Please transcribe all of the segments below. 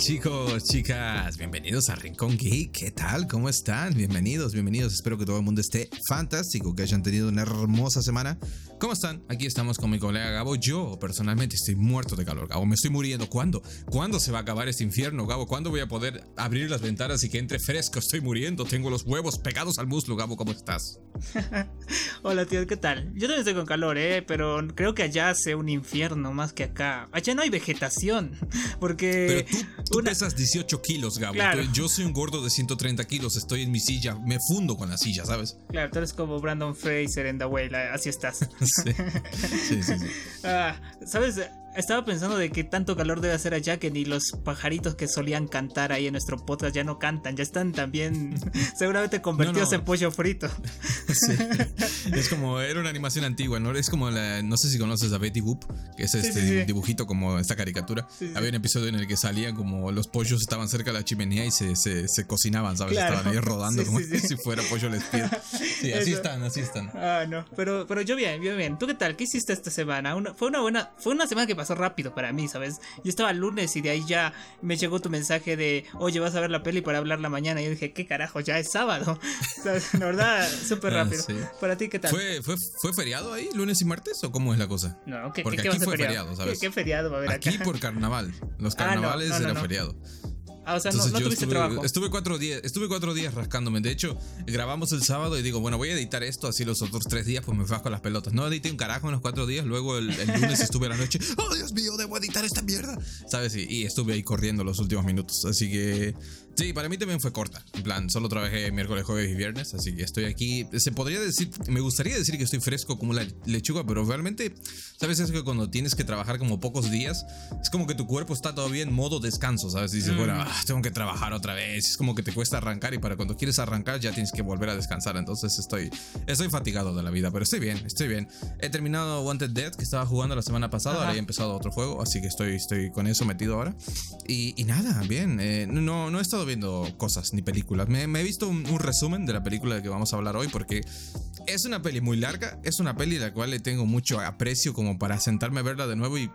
chicos, chicas? Bienvenidos a Rincón Geek. ¿Qué tal? ¿Cómo están? Bienvenidos, bienvenidos. Espero que todo el mundo esté fantástico, que hayan tenido una hermosa semana. ¿Cómo están? Aquí estamos con mi colega Gabo. Yo personalmente estoy muerto de calor, Gabo. Me estoy muriendo. ¿Cuándo? ¿Cuándo se va a acabar este infierno, Gabo? ¿Cuándo voy a poder abrir las ventanas y que entre fresco? Estoy muriendo. Tengo los huevos pegados al muslo, Gabo. ¿Cómo estás? Hola, tío. ¿Qué tal? Yo también estoy con calor, ¿eh? Pero creo que allá hace un infierno más que acá. Allá no hay vegetación. Porque... Pero tú, pesas 18 kilos, Gabo. Yo soy un gordo de 130 kilos. Estoy en mi silla. Me fundo con la silla, ¿sabes? Claro, tú eres como Brandon Fraser en The Whale. Así estás. Sí, sí, sí. Ah, ¿Sabes? Estaba pensando de que tanto calor debe hacer allá que ni los pajaritos que solían cantar ahí en nuestro podcast ya no cantan, ya están también seguramente convertidos en pollo frito. Sí. Es como, era una animación antigua, ¿no? Es como la, no sé si conoces a Betty Boop, que es este dibujito como esta caricatura. Había un episodio en el que salían como los pollos estaban cerca de la chimenea y se, se, cocinaban, ¿sabes? Estaban ahí rodando como si fuera pollo les Sí, así están, así están. Ah, no, pero, pero yo bien, bien, bien. ¿Tú qué tal? ¿Qué hiciste esta semana? fue una buena, fue una semana que pasó rápido para mí, ¿sabes? Yo estaba el lunes y de ahí ya me llegó tu mensaje de, oye, vas a ver la peli para hablar la mañana. Y yo dije, ¿qué carajo? Ya es sábado. La verdad, súper ah, rápido. ¿Para ti qué tal? ¿Fue, fue, ¿Fue feriado ahí, lunes y martes? ¿O cómo es la cosa? No, ¿qué, Porque aquí fue feriado? ¿sabes? ¿Qué, feriado va a haber aquí? por carnaval. Los ah, carnavales era feriado. Ah, o sea, no, tuviste estuve, trabajo. Estuve cuatro días, estuve cuatro días rascándome. De hecho, grabamos el sábado y digo, bueno, voy a editar esto, así los otros tres días, pues me bajo las pelotas. No edité un carajo en los cuatro días, luego el, lunes estuve a la noche, oh Dios mío, debo editar esta mierda. ¿Sabes? y estuve ahí corriendo los últimos minutos. Así que Sí, para mí también fue corta. En plan, solo trabajé miércoles, jueves y viernes, así que estoy aquí. Se podría decir, me gustaría decir que estoy fresco como la lechuga, pero realmente, ¿sabes? Es que cuando tienes que trabajar como pocos días, es como que tu cuerpo está todavía en modo descanso, ¿sabes? Dices, bueno, mm. ah, tengo que trabajar otra vez. Es como que te cuesta arrancar y para cuando quieres arrancar ya tienes que volver a descansar. Entonces estoy, estoy fatigado de la vida, pero estoy bien, estoy bien. He terminado Wanted Dead, que estaba jugando la semana pasada, ahora he empezado otro juego, así que estoy, estoy con eso metido ahora. Y, nada, bien. Eh, no, no he estado viendo cosas ni películas. Me, he visto un, resumen de la película de que vamos a hablar hoy porque es una peli muy larga, es una peli la cual le tengo mucho aprecio como para sentarme a verla de nuevo y,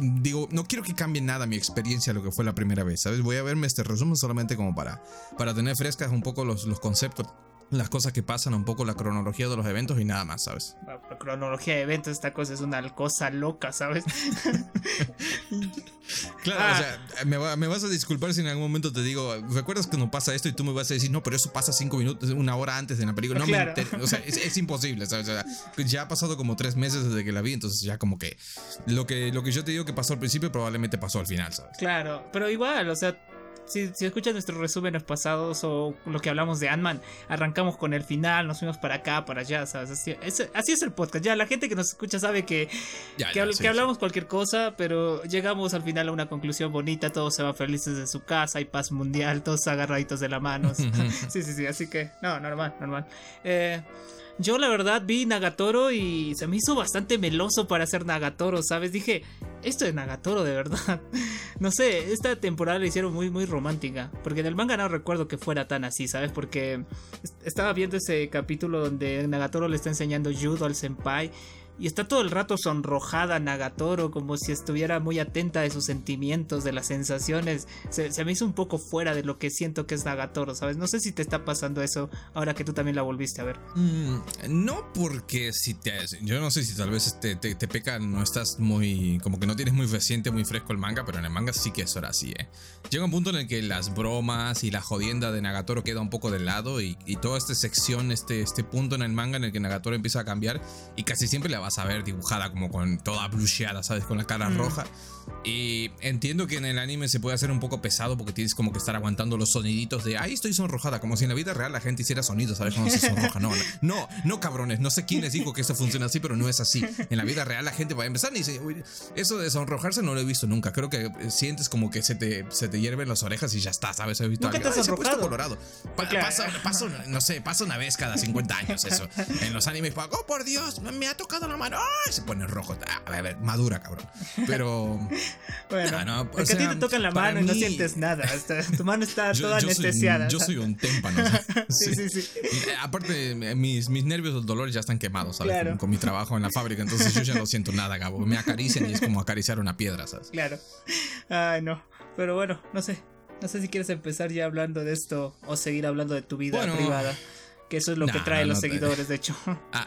digo, no quiero que cambie nada mi experiencia a lo que fue la primera vez, ¿sabes? Voy a verme este resumen solamente como para, para tener frescas un poco los, los conceptos las cosas que pasan, un poco la cronología de los eventos y nada más, ¿sabes? La cronología de eventos, esta cosa es una cosa loca, ¿sabes? claro, o sea, me, vas a disculpar si en algún momento te digo, ¿recuerdas que no pasa esto? Y tú me vas a decir, no, pero eso pasa cinco minutos, una hora antes de la película. No me o sea, es, imposible, ¿sabes? O sea, ya ha pasado como tres meses desde que la vi, entonces ya como que lo que, lo que yo te digo que pasó al principio probablemente pasó al final, ¿sabes? Claro, pero igual, o sea si, si escuchas nuestros resúmenes pasados o lo que hablamos de Ant-Man, arrancamos con el final, nos fuimos para acá, para allá, ¿sabes? Así es, el podcast. Ya la gente que nos escucha sabe que, que, hablamos cualquier cosa, pero llegamos al final a una conclusión bonita, todos se van felices de su casa, hay paz mundial, todos agarraditos de la mano. sí, sí, sí, así que, no, normal, normal. Eh. Yo la verdad vi Nagatoro y se me hizo bastante meloso para hacer Nagatoro, ¿sabes? Dije, esto es Nagatoro de verdad. No sé, esta temporada la hicieron muy muy romántica, porque en el manga no recuerdo que fuera tan así, ¿sabes? Porque estaba viendo ese capítulo donde Nagatoro le está enseñando judo al senpai y está todo el rato sonrojada Nagatoro, como si estuviera muy atenta de sus sentimientos, de las sensaciones. Se, me hizo un poco fuera de lo que siento que es Nagatoro, ¿sabes? No sé si te está pasando eso ahora que tú también la volviste a ver. Mm, no porque si te... Yo no sé si tal vez te, te, peca, no estás muy... Como que no tienes muy reciente, muy fresco el manga, pero en el manga sí que es ahora así, ¿eh? Llega un punto en el que las bromas y la jodienda de Nagatoro queda un poco de lado y, y toda esta sección, este, este punto en el manga en el que Nagatoro empieza a cambiar y casi siempre le vas a ver dibujada como con toda blusheada, ¿sabes? Con la cara mm. roja. Y entiendo que en el anime se puede hacer un poco pesado porque tienes como que estar aguantando los soniditos de ahí estoy sonrojada, como si en la vida real la gente hiciera sonidos, ¿sabes? Cuando se sonroja. No, no, no, cabrones, no sé quién les dijo que esto funciona así, pero no es así. En la vida real la gente va a empezar y dice, eso de sonrojarse no lo he visto nunca. Creo que sientes como que se te, se te hierven las orejas y ya está, ¿sabes? He visto ¿Nunca te colorado. pasa, no sé, pasa una vez cada 50 años eso. En los animes, oh por Dios, me ha tocado la mano, se pone rojo. A ver, madura, cabrón. Pero bueno, no, porque a ti te tocan la mano y no sientes nada. tu mano está toda anestesiada. yo soy un témpano. sí, sí, sí. Aparte, mis, mis nervios del dolor ya están quemados, ¿sabes? Con, mi trabajo en la fábrica. Entonces yo ya no siento nada, Gabo. Me acarician y es como acariciar una piedra, ¿sabes? Claro. Ay, no. Pero bueno, no sé. No sé si quieres empezar ya hablando de esto o seguir hablando de tu vida Bueno, privada. Que eso es lo que trae no los seguidores, de hecho. A,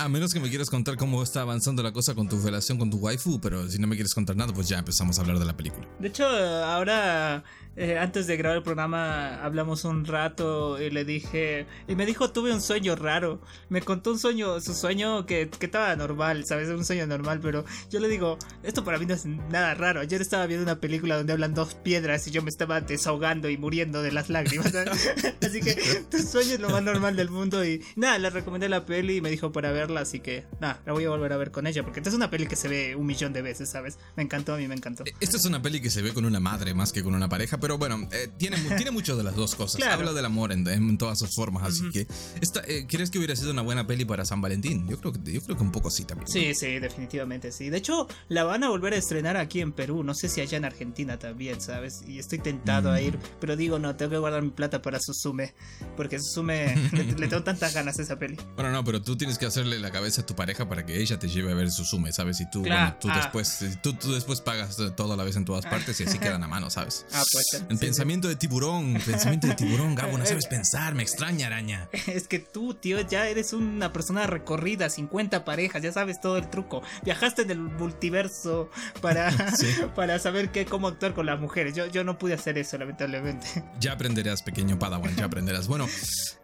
a- a menos que me quieras contar cómo está avanzando la cosa con tu relación con tu waifu, pero si no me quieres contar nada, pues ya empezamos a hablar de la película. De hecho, ahora, eh, antes de grabar el programa, hablamos un rato y le dije. Y me dijo, tuve un sueño raro. Me contó un sueño, su sueño que, que estaba normal, ¿sabes? Un sueño normal, pero yo le digo, esto para mí no es nada raro. Ayer estaba viendo una película donde hablan dos piedras y yo me estaba desahogando y muriendo de las lágrimas. Así que tu sueño es lo más normal del mundo. Y nada, le recomendé la peli y me dijo para verla, así que nada, la voy a volver a ver con ella, porque esta es una peli que se ve un millón de veces, ¿sabes? Me encantó, a mí me encantó. Esta es una peli que se ve con una madre más que con una pareja, pero bueno, eh, tiene, tiene mucho de las dos cosas. Claro. Habla del amor en, en todas sus formas, así que esta, eh, ¿crees que hubiera sido una buena peli para San Valentín? Yo creo que, yo creo que un poco sí también. Sí, sí, definitivamente sí. De hecho, la van a volver a estrenar aquí en Perú. No sé si allá en Argentina también, ¿sabes? Y estoy tentado a ir. Pero digo, no, tengo que guardar mi plata para Susume. Porque Susume le, le tengo tantas ganas a esa peli. Bueno, no, pero tú tienes que hacerle la cabeza a tu pareja para que ella te lleve a ver su sume, ¿sabes? Y tú, Claro, bueno, tú ah. después, tú, tú después pagas eh, todo a la vez en todas partes y así quedan a mano, ¿sabes? Ah, pues. Sí. pensamiento de tiburón, pensamiento de tiburón, Gabo, no sabes pensar, me extraña araña. Es que tú, tío, ya eres una persona recorrida, 50 parejas, ya sabes todo el truco. Viajaste en el multiverso para, Sí. para saber qué, cómo actuar con las mujeres. Yo, yo no pude hacer eso, lamentablemente. Ya aprenderás, pequeño Padawan, ya aprenderás. Bueno,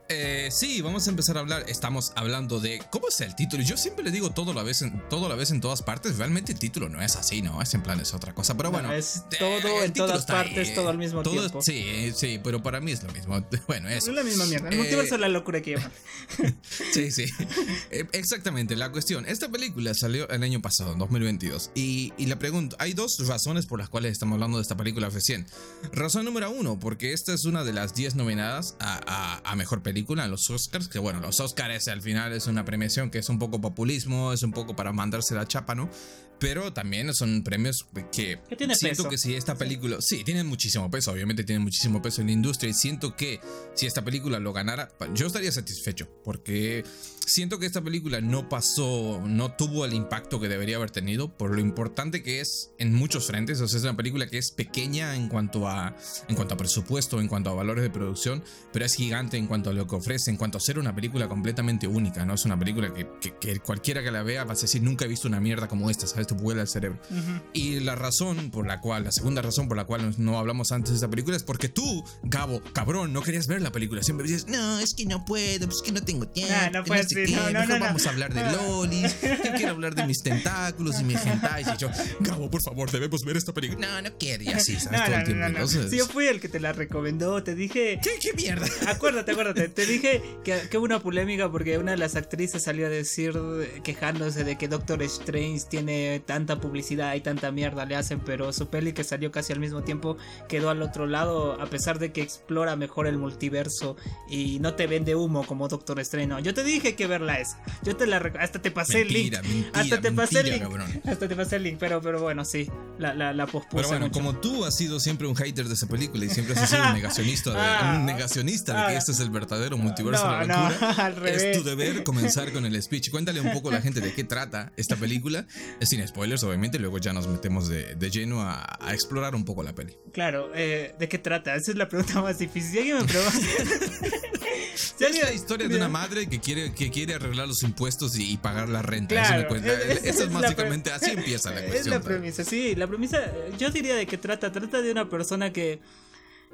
eh, sí, vamos a empezar a hablar. Estamos hablando de cómo es el título. Yo siempre le digo todo la vez, en, todo la vez en todas partes. Realmente el título no es así, ¿no? Es en plan es otra cosa. Pero bueno, es eh, todo en todas ahí, partes, todo al mismo todo- tiempo. Sí, sí, pero para mí es lo mismo. Bueno, Es la misma mierda. El Eh, multiverso es la locura que llaman. Sí, sí. Eh, Exactamente, la cuestión. Esta película salió el año pasado, en 2022. Y, y la pregunta, hay dos razones por las cuales estamos hablando de esta película recién. Razón número uno, porque esta es una de las 10 nominadas a, a- a Mejor Película los Oscars. Que bueno, los Oscars al final es una premiación que es un poco populismo, es un poco para mandarse la chapa, ¿no? Pero también son premios que, Que tiene siento peso. que si esta película, sí, tienen muchísimo peso, obviamente tienen muchísimo peso en la industria y siento que si esta película lo ganara, yo estaría satisfecho porque siento que esta película no pasó, no tuvo el impacto que debería haber tenido por lo importante que es en muchos frentes, o sea, es una película que es pequeña en cuanto a en cuanto a presupuesto, en cuanto a valores de producción, pero es gigante en cuanto a lo que ofrece, en cuanto a ser una película completamente única, ¿no? Es una película que, que- que cualquiera que la vea va a decir, nunca he visto una mierda como esta, ¿sabes? Te vuela el cerebro. Y la razón por la cual, la segunda razón por la cual no hablamos antes de esta película es porque tú, Gabo, cabrón, no querías ver la película. Siempre dices, no, es que no puedo, pues que no tengo tiempo. No puedes, sé no, no, no, no. vamos a hablar de Ah. lolis, yo quiero hablar de mis tentáculos y mis hentais. Y yo, Gabo, por favor, debemos ver esta película. No, no quiero. Y así, ¿sabes? No, Todo no, el tiempo. no, no. Entonces, Sí, yo fui el que te la recomendó. Te dije. ¿qué, ¿Qué mierda? Acuérdate, acuérdate. Te dije que, que hubo una polémica porque una de las actrices salió a decir, quejándose de que Doctor Strange tiene tanta publicidad y tanta mierda le hacen, pero su peli que salió casi al mismo tiempo quedó al otro lado, a pesar de que explora mejor el multiverso y no te vende humo como Doctor Strange. No, yo te dije que verla esa. Yo te la hasta te pasé Mentira, el link. mentira, hasta te pasé el link. cabrón. Hasta te pasé el link, pero, pero bueno, sí, la, la, la pospuse Pero bueno, mucho. como tú has sido siempre un hater de esa película y siempre has sido un negacionista de, Ah. un negacionista de que Ah. este es el verdadero multiverso No, de la locura, no, al revés. es tu deber comenzar con el speech. Cuéntale un poco a la gente de qué trata esta película, sin spoilers obviamente, y luego ya nos metemos de, de lleno a, a explorar un poco la peli. Claro, eh, ¿de qué trata? Esa es la pregunta más difícil. Si alguien me pregunta. Si Es la historia de una madre que quiere, que quiere arreglar los impuestos y, y pagar la renta. Eso Claro, me cuenta. es- es- Eso es es la básicamente, así empieza la Es cuestión. la ¿sabes? premisa, sí. La premisa, eh, yo diría de qué trata. Trata de una persona que,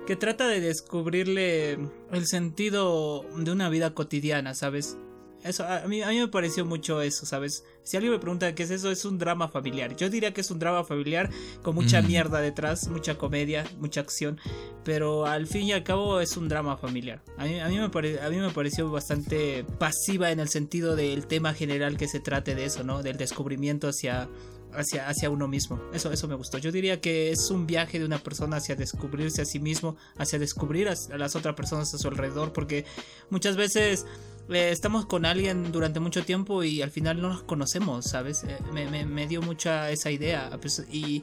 que trata de descubrirle el sentido de una vida cotidiana, ¿sabes? Eso, a mí, a mí me pareció mucho eso, ¿sabes? Si alguien me pregunta qué es eso, es un drama familiar. Yo diría que es un drama familiar con mucha Mm. mierda detrás, mucha comedia, mucha acción, pero al fin y al cabo es un drama familiar. A mí, a mí, me, pare- a mí me pareció bastante pasiva en el sentido del tema general que se trate de eso, ¿no? Del descubrimiento hacia, hacia, hacia uno mismo. Eso, eso me gustó. Yo diría que es un viaje de una persona hacia descubrirse a sí mismo, hacia descubrir a, a las otras personas a su alrededor, porque muchas veces eh, estamos con alguien durante mucho tiempo y al final no nos conocemos, ¿sabes? Eh, me, me, me, dio mucha esa idea. Y,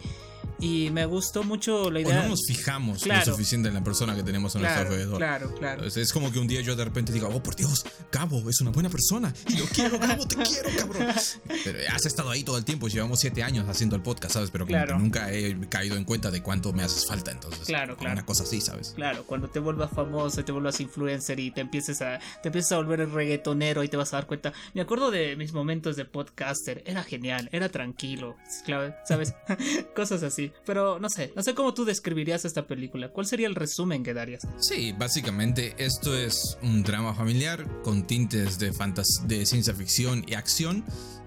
y me gustó mucho la idea. O no nos fijamos lo suficiente en la persona que tenemos a nuestro alrededor. Claro, claro. Es, como que un día yo de repente digo, oh por Dios, Cabo es una buena persona. Yo quiero, Cabo, te quiero, cabrón. Pero has estado ahí todo el tiempo, llevamos siete años haciendo el podcast, ¿sabes? Pero nunca he caído en cuenta de cuánto me haces falta, entonces. Claro, claro. Una cosa así, ¿sabes? Claro, cuando te vuelvas famoso, te vuelvas influencer y te empieces a, te empiezas a volver reggaetonero y te vas a dar cuenta. Me acuerdo de mis momentos de podcaster, era genial, era tranquilo, ¿sabes? Cosas así. Pero no sé, no sé cómo tú describirías esta película. ¿Cuál sería el resumen que darías? Sí, básicamente esto es un drama familiar con tintes de, de ciencia ficción y acción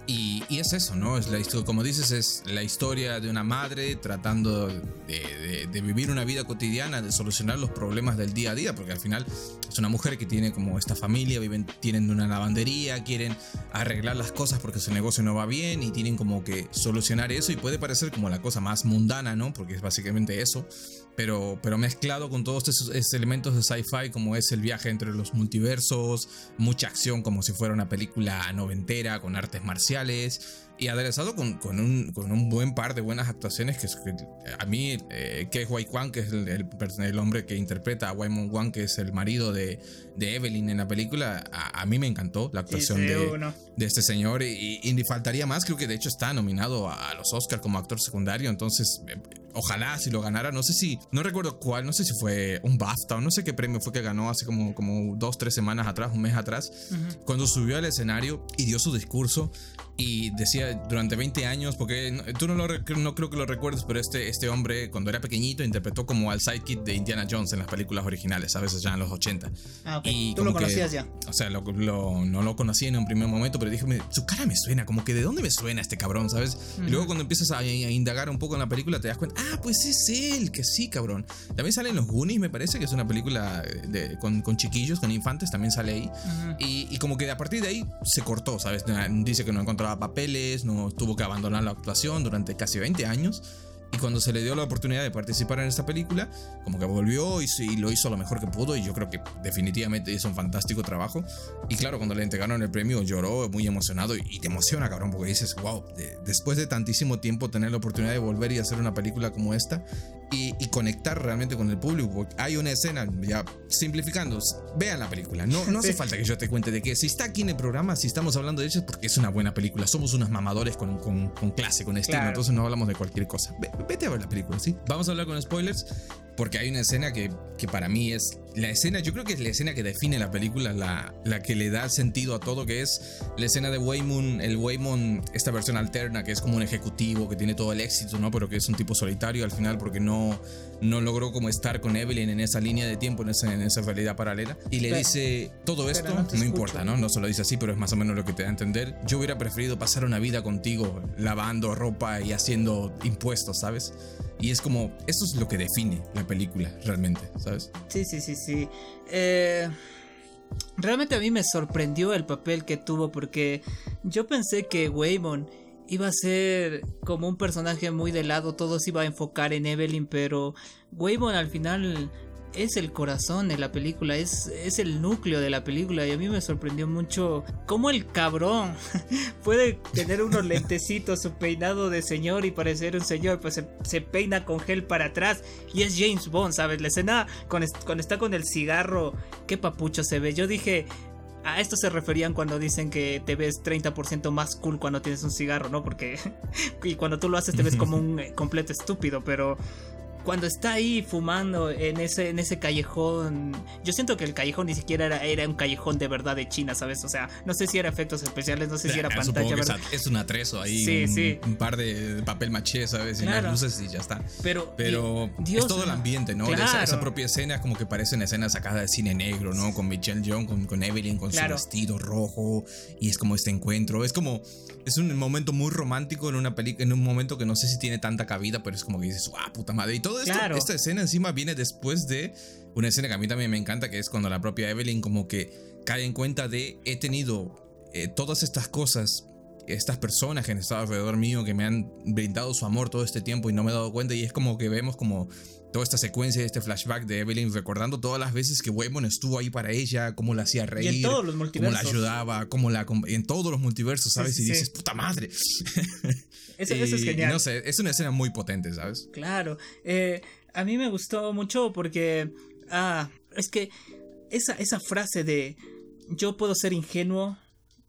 y, es eso, ¿no? Es la historia, como dices, es la historia de una madre tratando de, vivir una vida cotidiana, de solucionar los problemas del día a día, porque al final es una mujer que tiene como esta familia, viven, tienen una lavandería, quieren arreglar las cosas porque su negocio no va bien y tienen como que solucionar eso y puede parecer como la cosa más mundana, ¿no? Porque es básicamente eso, pero, pero mezclado con todos esos, elementos de sci-fi como es el viaje entre los multiversos, mucha acción como si fuera una película noventera con artes marciales y aderezado con, con, un, con, un, buen par de buenas actuaciones que, a mí eh, que es Wai Kwan que es el, el, hombre que interpreta a Waimon Wan que es el marido de, de Evelyn en la película a, mí me encantó la actuación de, de, este señor y, y, faltaría más creo que de hecho está nominado a, a los Oscars como actor secundario entonces eh, ojalá si lo ganara, no sé si, no recuerdo cuál, no sé si fue un BAFTA o no sé qué premio fue que ganó hace como, como dos, tres semanas atrás, un mes atrás, cuando subió al escenario y dio su discurso y decía durante 20 años, porque tú no, lo, no creo que lo recuerdes, pero este, este hombre cuando era pequeñito interpretó como al sidekick de Indiana Jones en las películas originales, a veces ya en los 80. Ah, Y tú lo conocías ya. O sea, lo, no lo conocí en un primer momento, pero dije, su cara me suena, como que de dónde me suena este cabrón, ¿sabes? Y luego cuando empiezas a, indagar un poco en la película te das cuenta, ah, pues es él, que sí, cabrón. También sale en Los Goonies, me parece, que es una película de, con, con, chiquillos, con infantes, también sale ahí. y, y, como que a partir de ahí se cortó, ¿sabes? Dice que no encontraba papeles, no tuvo que abandonar la actuación durante casi 20 años. Y cuando se le dio la oportunidad de participar en esta película, como que volvió y, lo hizo lo mejor que pudo. Y yo creo que definitivamente hizo un fantástico trabajo. Y claro, cuando le entregaron el premio, lloró muy emocionado. Y te emociona, cabrón, porque dices, wow, después de tantísimo tiempo tener la oportunidad de volver y hacer una película como esta, y, conectar realmente con el público. Hay una escena, ya simplificando, vean la película. No, no hace falta que yo te cuente de que si está aquí en el programa, si estamos hablando de eso, es porque es una buena película. Somos unos mamadores con, con, con clase, con estilo, entonces no hablamos de cualquier cosa. vete a ver la película, ¿sí? Vamos a hablar con spoilers porque hay una escena que, que, para mí es la escena, yo creo que es la escena que define la película, la, la que le da sentido a todo, que es la escena de Waymon, el Waymon, esta versión alterna, que es como un ejecutivo, que tiene todo el éxito, ¿no? Pero que es un tipo solitario al final porque no, no logró como estar con Evelyn en esa línea de tiempo, en esa, en esa realidad paralela. Y le dice, todo esto no, importa, ¿no? No se lo dice así, pero es más o menos lo que te da a entender. Yo hubiera preferido pasar una vida contigo, lavando ropa y haciendo impuestos, ¿sabes? Y es como, eso es lo que define la película realmente, ¿sabes? Sí, sí, sí, sí. Eh, realmente a mí me sorprendió el papel que tuvo porque yo pensé que Waymon iba a ser como un personaje muy de lado, todo se iba a enfocar en Evelyn, pero Waymon al final es el corazón de la película, es, es el núcleo de la película y a mí me sorprendió mucho cómo el cabrón puede tener unos lentecitos, su peinado de señor y parecer un señor, pues se, peina con gel para atrás y es James Bond, ¿sabes? La escena cuando, está con el cigarro, qué papucho se ve. Yo dije, a esto se referían cuando dicen que te ves 30% más cool cuando tienes un cigarro, ¿no? Porque y cuando tú lo haces te ves como un completo estúpido, pero cuando está ahí fumando en ese, en ese callejón, yo siento que el callejón ni siquiera era, era un callejón de verdad de China, ¿sabes? O sea, no sé si era efectos especiales, no sé si era pantalla. ¿verdad? Es un atrezo ahí, sí, un, sí. un, par de papel maché, ¿sabes? Y las luces y ya está. Pero, Pero es todo el ambiente, ¿no? Esa, propia escena es como que parece una escena sacada de cine negro, ¿no? Con Michelle Young, con, con Evelyn, con su vestido rojo, y es como este encuentro. Es como, es un momento muy romántico en una película, en un momento que no sé si tiene tanta cabida, pero es como que dices, ah, puta madre. Y todo esto, esta escena encima viene después de una escena que a mí también me encanta, que es cuando la propia Evelyn como que cae en cuenta de, he tenido eh, todas estas cosas, estas personas que han estado alrededor mío, que me han brindado su amor todo este tiempo y no me he dado cuenta, y es como que vemos como toda esta secuencia, este flashback de Evelyn recordando todas las veces que Waymon estuvo ahí para ella, cómo la hacía reír, y en todos los cómo multiversos. la ayudaba, cómo la en todos los multiversos, ¿sabes? Sí, sí, y dices, sí. puta madre. Eso, eso es Y, genial. No sé, es una escena muy potente, ¿sabes? Claro. Eh, a mí me gustó mucho porque. Ah, es que esa, esa frase de. Yo puedo ser ingenuo.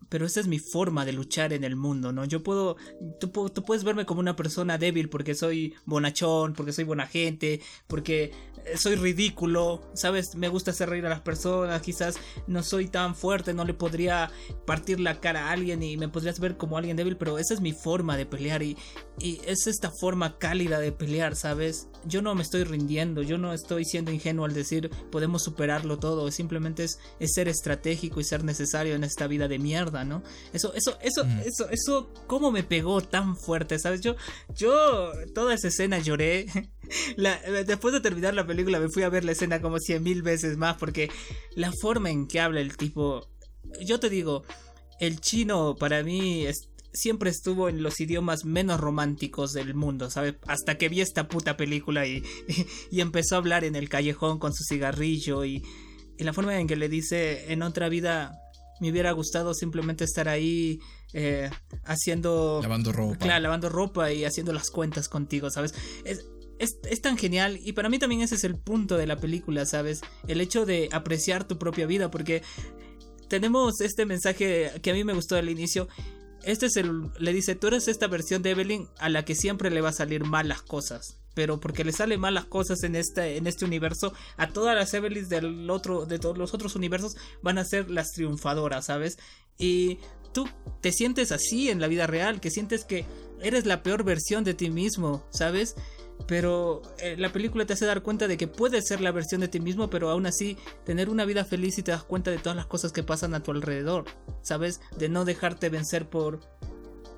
Pero esa es mi forma de luchar en el mundo, ¿no? Yo puedo tú, tú puedes verme como una persona débil porque soy bonachón, porque soy buena gente, porque soy ridículo, ¿sabes? Me gusta hacer reír a las personas, quizás no soy tan fuerte, no le podría partir la cara a alguien y me podrías ver como alguien débil, pero esa es mi forma de pelear y, y es esta forma cálida de pelear, ¿sabes? Yo no me estoy rindiendo, yo no estoy siendo ingenuo al decir podemos superarlo todo, simplemente es, es ser estratégico y ser necesario en esta vida de mierda, ¿no? Eso, eso, eso, Mm. eso, eso, cómo me pegó tan fuerte, ¿sabes? Yo, yo, toda esa escena lloré. La- después de terminar la película me fui a ver la escena como cien mil veces más porque la forma en que habla el tipo, yo te digo, el chino para mí es- siempre estuvo en los idiomas menos románticos del mundo, ¿sabes? Hasta que vi esta puta película y, y, empezó a hablar en el callejón con su cigarrillo y, y la forma en que le dice, en otra vida me hubiera gustado simplemente estar ahí eh, haciendo... Lavando ropa. Claro, lavando ropa y haciendo las cuentas contigo, ¿sabes? Es, es, tan genial y para mí también ese es el punto de la película, ¿sabes? El hecho de apreciar tu propia vida, porque tenemos este mensaje que a mí me gustó al inicio. Este es el. Le dice: Tú eres esta versión de Evelyn a la que siempre le va a salir mal las cosas. Pero porque le salen mal las cosas en este, en este universo, a todas las Evelyns del otro, de todos los otros universos van a ser las triunfadoras, ¿sabes? Y tú te sientes así en la vida real, que sientes que eres la peor versión de ti mismo, ¿sabes? Pero eh, la película te hace dar cuenta de que puedes ser la versión de ti mismo, pero aún así tener una vida feliz y te das cuenta de todas las cosas que pasan a tu alrededor, ¿sabes? De no dejarte vencer por,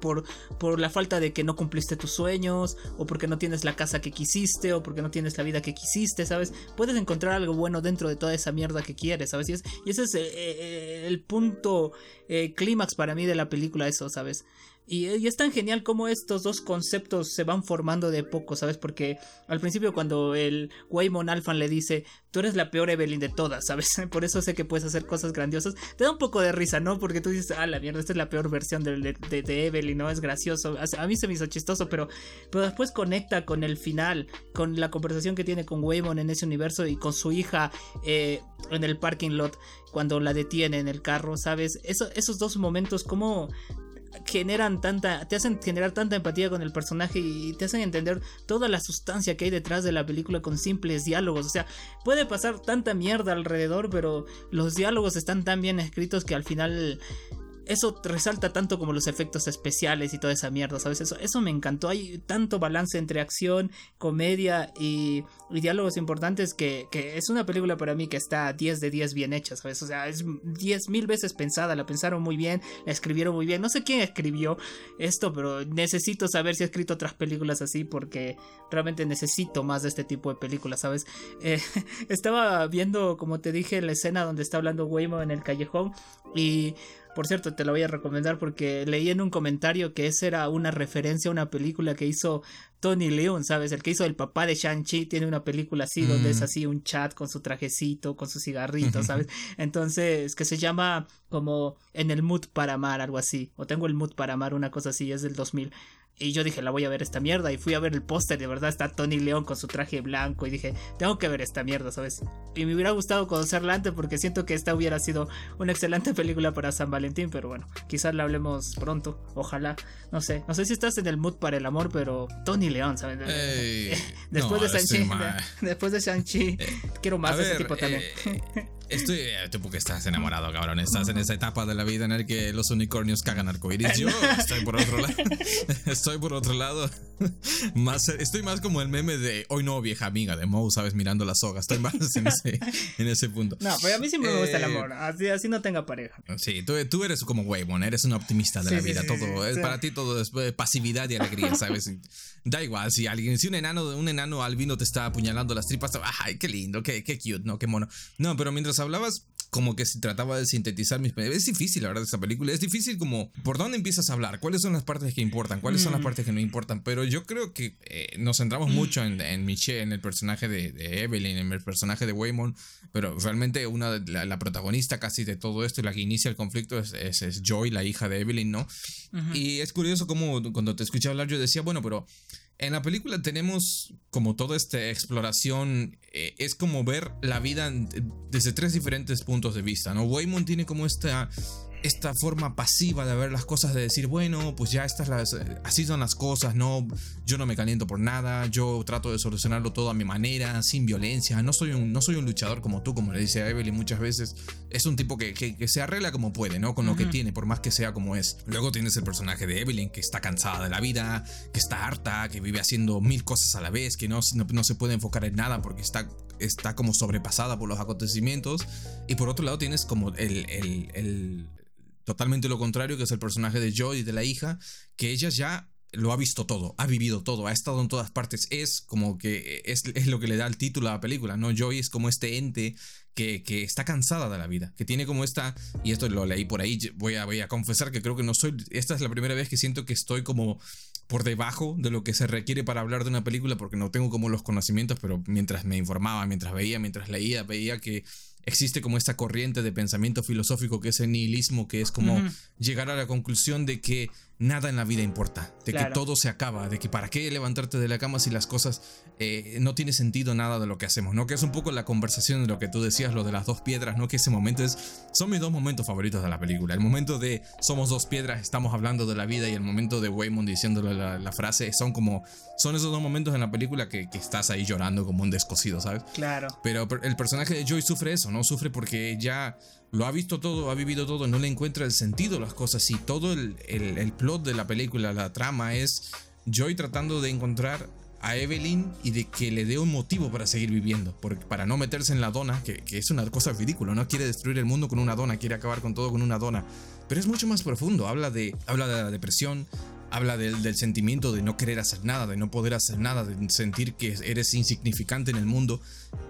por, por la falta de que no cumpliste tus sueños, o porque no tienes la casa que quisiste, o porque no tienes la vida que quisiste, ¿sabes? Puedes encontrar algo bueno dentro de toda esa mierda que quieres, ¿sabes? Y, es, y ese es eh, eh, el punto clímax para mí de la película, eso, ¿sabes? Y, y, es tan genial como estos dos conceptos se van formando de poco, ¿sabes? Porque al principio cuando el Waymon Alphan le dice, tú eres la peor Evelyn de todas, ¿sabes? Por eso sé que puedes hacer cosas grandiosas. Te da un poco de risa, ¿no? Porque tú dices, ah, la mierda, esta es la peor versión de, de, Evelyn, ¿no? Es gracioso. A mí se me hizo chistoso, pero, pero después conecta con el final, con la conversación que tiene con Waymon en ese universo y con su hija eh, en el parking lot cuando la detiene en el carro, ¿sabes? Eso, esos dos momentos, como generan tanta, te hacen generar tanta empatía con el personaje y te hacen entender toda la sustancia que hay detrás de la película con simples diálogos. O sea, puede pasar tanta mierda alrededor, pero los diálogos están tan bien escritos que al final eso resalta tanto como los efectos especiales y toda esa mierda, ¿sabes? Eso, eso me encantó. Hay tanto balance entre acción, comedia y, y diálogos importantes que, que, es una película para mí que está 10 de 10 bien hecha, ¿sabes? O sea, es 10 mil veces pensada, la pensaron muy bien, la escribieron muy bien. No sé quién escribió esto, pero necesito saber si ha escrito otras películas así porque realmente necesito más de este tipo de películas, ¿sabes? Eh, estaba viendo, como te dije, la escena donde está hablando Waymo en el callejón y por cierto, te la voy a recomendar porque leí en un comentario que esa era una referencia a una película que hizo Tony Leon, ¿sabes? El que hizo el papá de Shang-Chi tiene una película así, mm. donde es así un chat con su trajecito, con su cigarrito, ¿sabes? Entonces, que se llama como En el mood para amar, algo así. O tengo el mood para amar, una cosa así, es del 2000. Y yo dije, la voy a ver esta mierda. Y fui a ver el póster, de verdad está Tony León con su traje blanco. Y dije, tengo que ver esta mierda, ¿sabes? Y me hubiera gustado conocerla antes porque siento que esta hubiera sido una excelente película para San Valentín. Pero bueno, quizás la hablemos pronto. Ojalá. No sé. No sé si estás en el mood para el amor, pero Tony León, ¿sabes? Ey, después, no, de Shang-Chi, mal. después de Shang-Chi, quiero más a de ese tipo también. eh, Estoy, tú porque estás enamorado, cabrón. Estás en esa etapa de la vida en el que los unicornios cagan arcoiris. Yo estoy por otro lado. Estoy por otro lado. Más, estoy más como el meme de hoy no, vieja amiga de Moe, ¿sabes? Mirando las sogas. Estoy más en ese, en ese punto. No, pero a mí siempre me gusta el Eh, amor. Así, así no tenga pareja. Sí, tú, tú eres como Waymon, eres un optimista de Sí, la vida. sí, todo, sí, es sí. para ti todo es eh, pasividad y alegría, ¿sabes? Da igual, si alguien, si un enano, un enano albino te está apuñalando las tripas, ay, qué lindo, qué, qué cute, no, qué mono. No, pero mientras hablabas, como que se trataba de sintetizar mis... Es difícil, la verdad, esta película. Es difícil como, ¿por dónde empiezas a hablar? ¿Cuáles son las partes que importan? ¿Cuáles son las Mm. partes que no importan? Pero yo creo que eh, nos centramos mucho en, en Michelle, en el personaje de, de Evelyn, en el personaje de Waymond, pero realmente una de- la, la protagonista casi de todo esto y la que inicia el conflicto es, es, es Joy, la hija de Evelyn, ¿no? Y es curioso como cuando te escuché hablar yo decía, bueno, pero en la película tenemos como toda esta exploración, eh, es como ver la vida desde tres diferentes puntos de vista, ¿no? Tiene como esta, esta forma pasiva de ver las cosas, de decir, bueno, pues ya estas las, eh, así son las cosas, ¿no? Yo no me caliento por nada, yo trato de solucionarlo todo a mi manera, sin violencia, no soy un, no soy un luchador como tú, como le dice a Evelyn muchas veces, es un tipo que, que- que se arregla como puede, ¿no? Con lo que tiene, por más que sea como es. Luego tienes el personaje de Evelyn, que está cansada de la vida, que está harta, que vive haciendo mil cosas a la vez, que no, no, no se puede enfocar en nada porque está, está como sobrepasada por los acontecimientos. Y por otro lado tienes como el, el- el- totalmente lo contrario, que es el personaje de Joy y de la hija, que ella ya lo ha visto todo, ha vivido todo, ha estado en todas partes. Es como que es, es lo que le da el título a la película, ¿no? Joy es como este ente que, que está cansada de la vida, que tiene como esta, y esto lo leí por ahí, voy a, voy a confesar que creo que no soy, esta es la primera vez que siento que estoy como por debajo de lo que se requiere para hablar de una película porque no tengo como los conocimientos, pero mientras me informaba, mientras veía, mientras leía, veía que existe como esta corriente de pensamiento filosófico que es el nihilismo, que es como llegar a la conclusión de que nada en la vida importa, de que todo se acaba, de que para qué levantarte de la cama si las cosas eh, no tiene sentido nada de lo que hacemos, ¿no? Que es un poco la conversación de lo que tú decías, lo de las dos piedras, ¿no? Que ese momento es, son mis dos momentos favoritos de la película. El momento de somos dos piedras, estamos hablando de la vida y el momento de Waymond diciéndole la, la frase, son como, son esos dos momentos en la película que, que estás ahí llorando como un descosido, ¿sabes? Claro. Pero per- el personaje de Joy sufre eso, ¿no? Sufre porque ya lo ha visto todo, ha vivido todo, no le encuentra el sentido las cosas. Y todo el, el- el plot de la película, la trama es Joy tratando de encontrar a Evelyn y de que le dé un motivo para seguir viviendo, porque, para no meterse en la dona, que, que es una cosa ridícula, no quiere destruir el mundo con una dona, quiere acabar con todo con una dona, pero es mucho más profundo, habla de, habla de la depresión, habla del, sentimiento de no querer hacer nada, de no poder hacer nada, de sentir que eres insignificante en el mundo.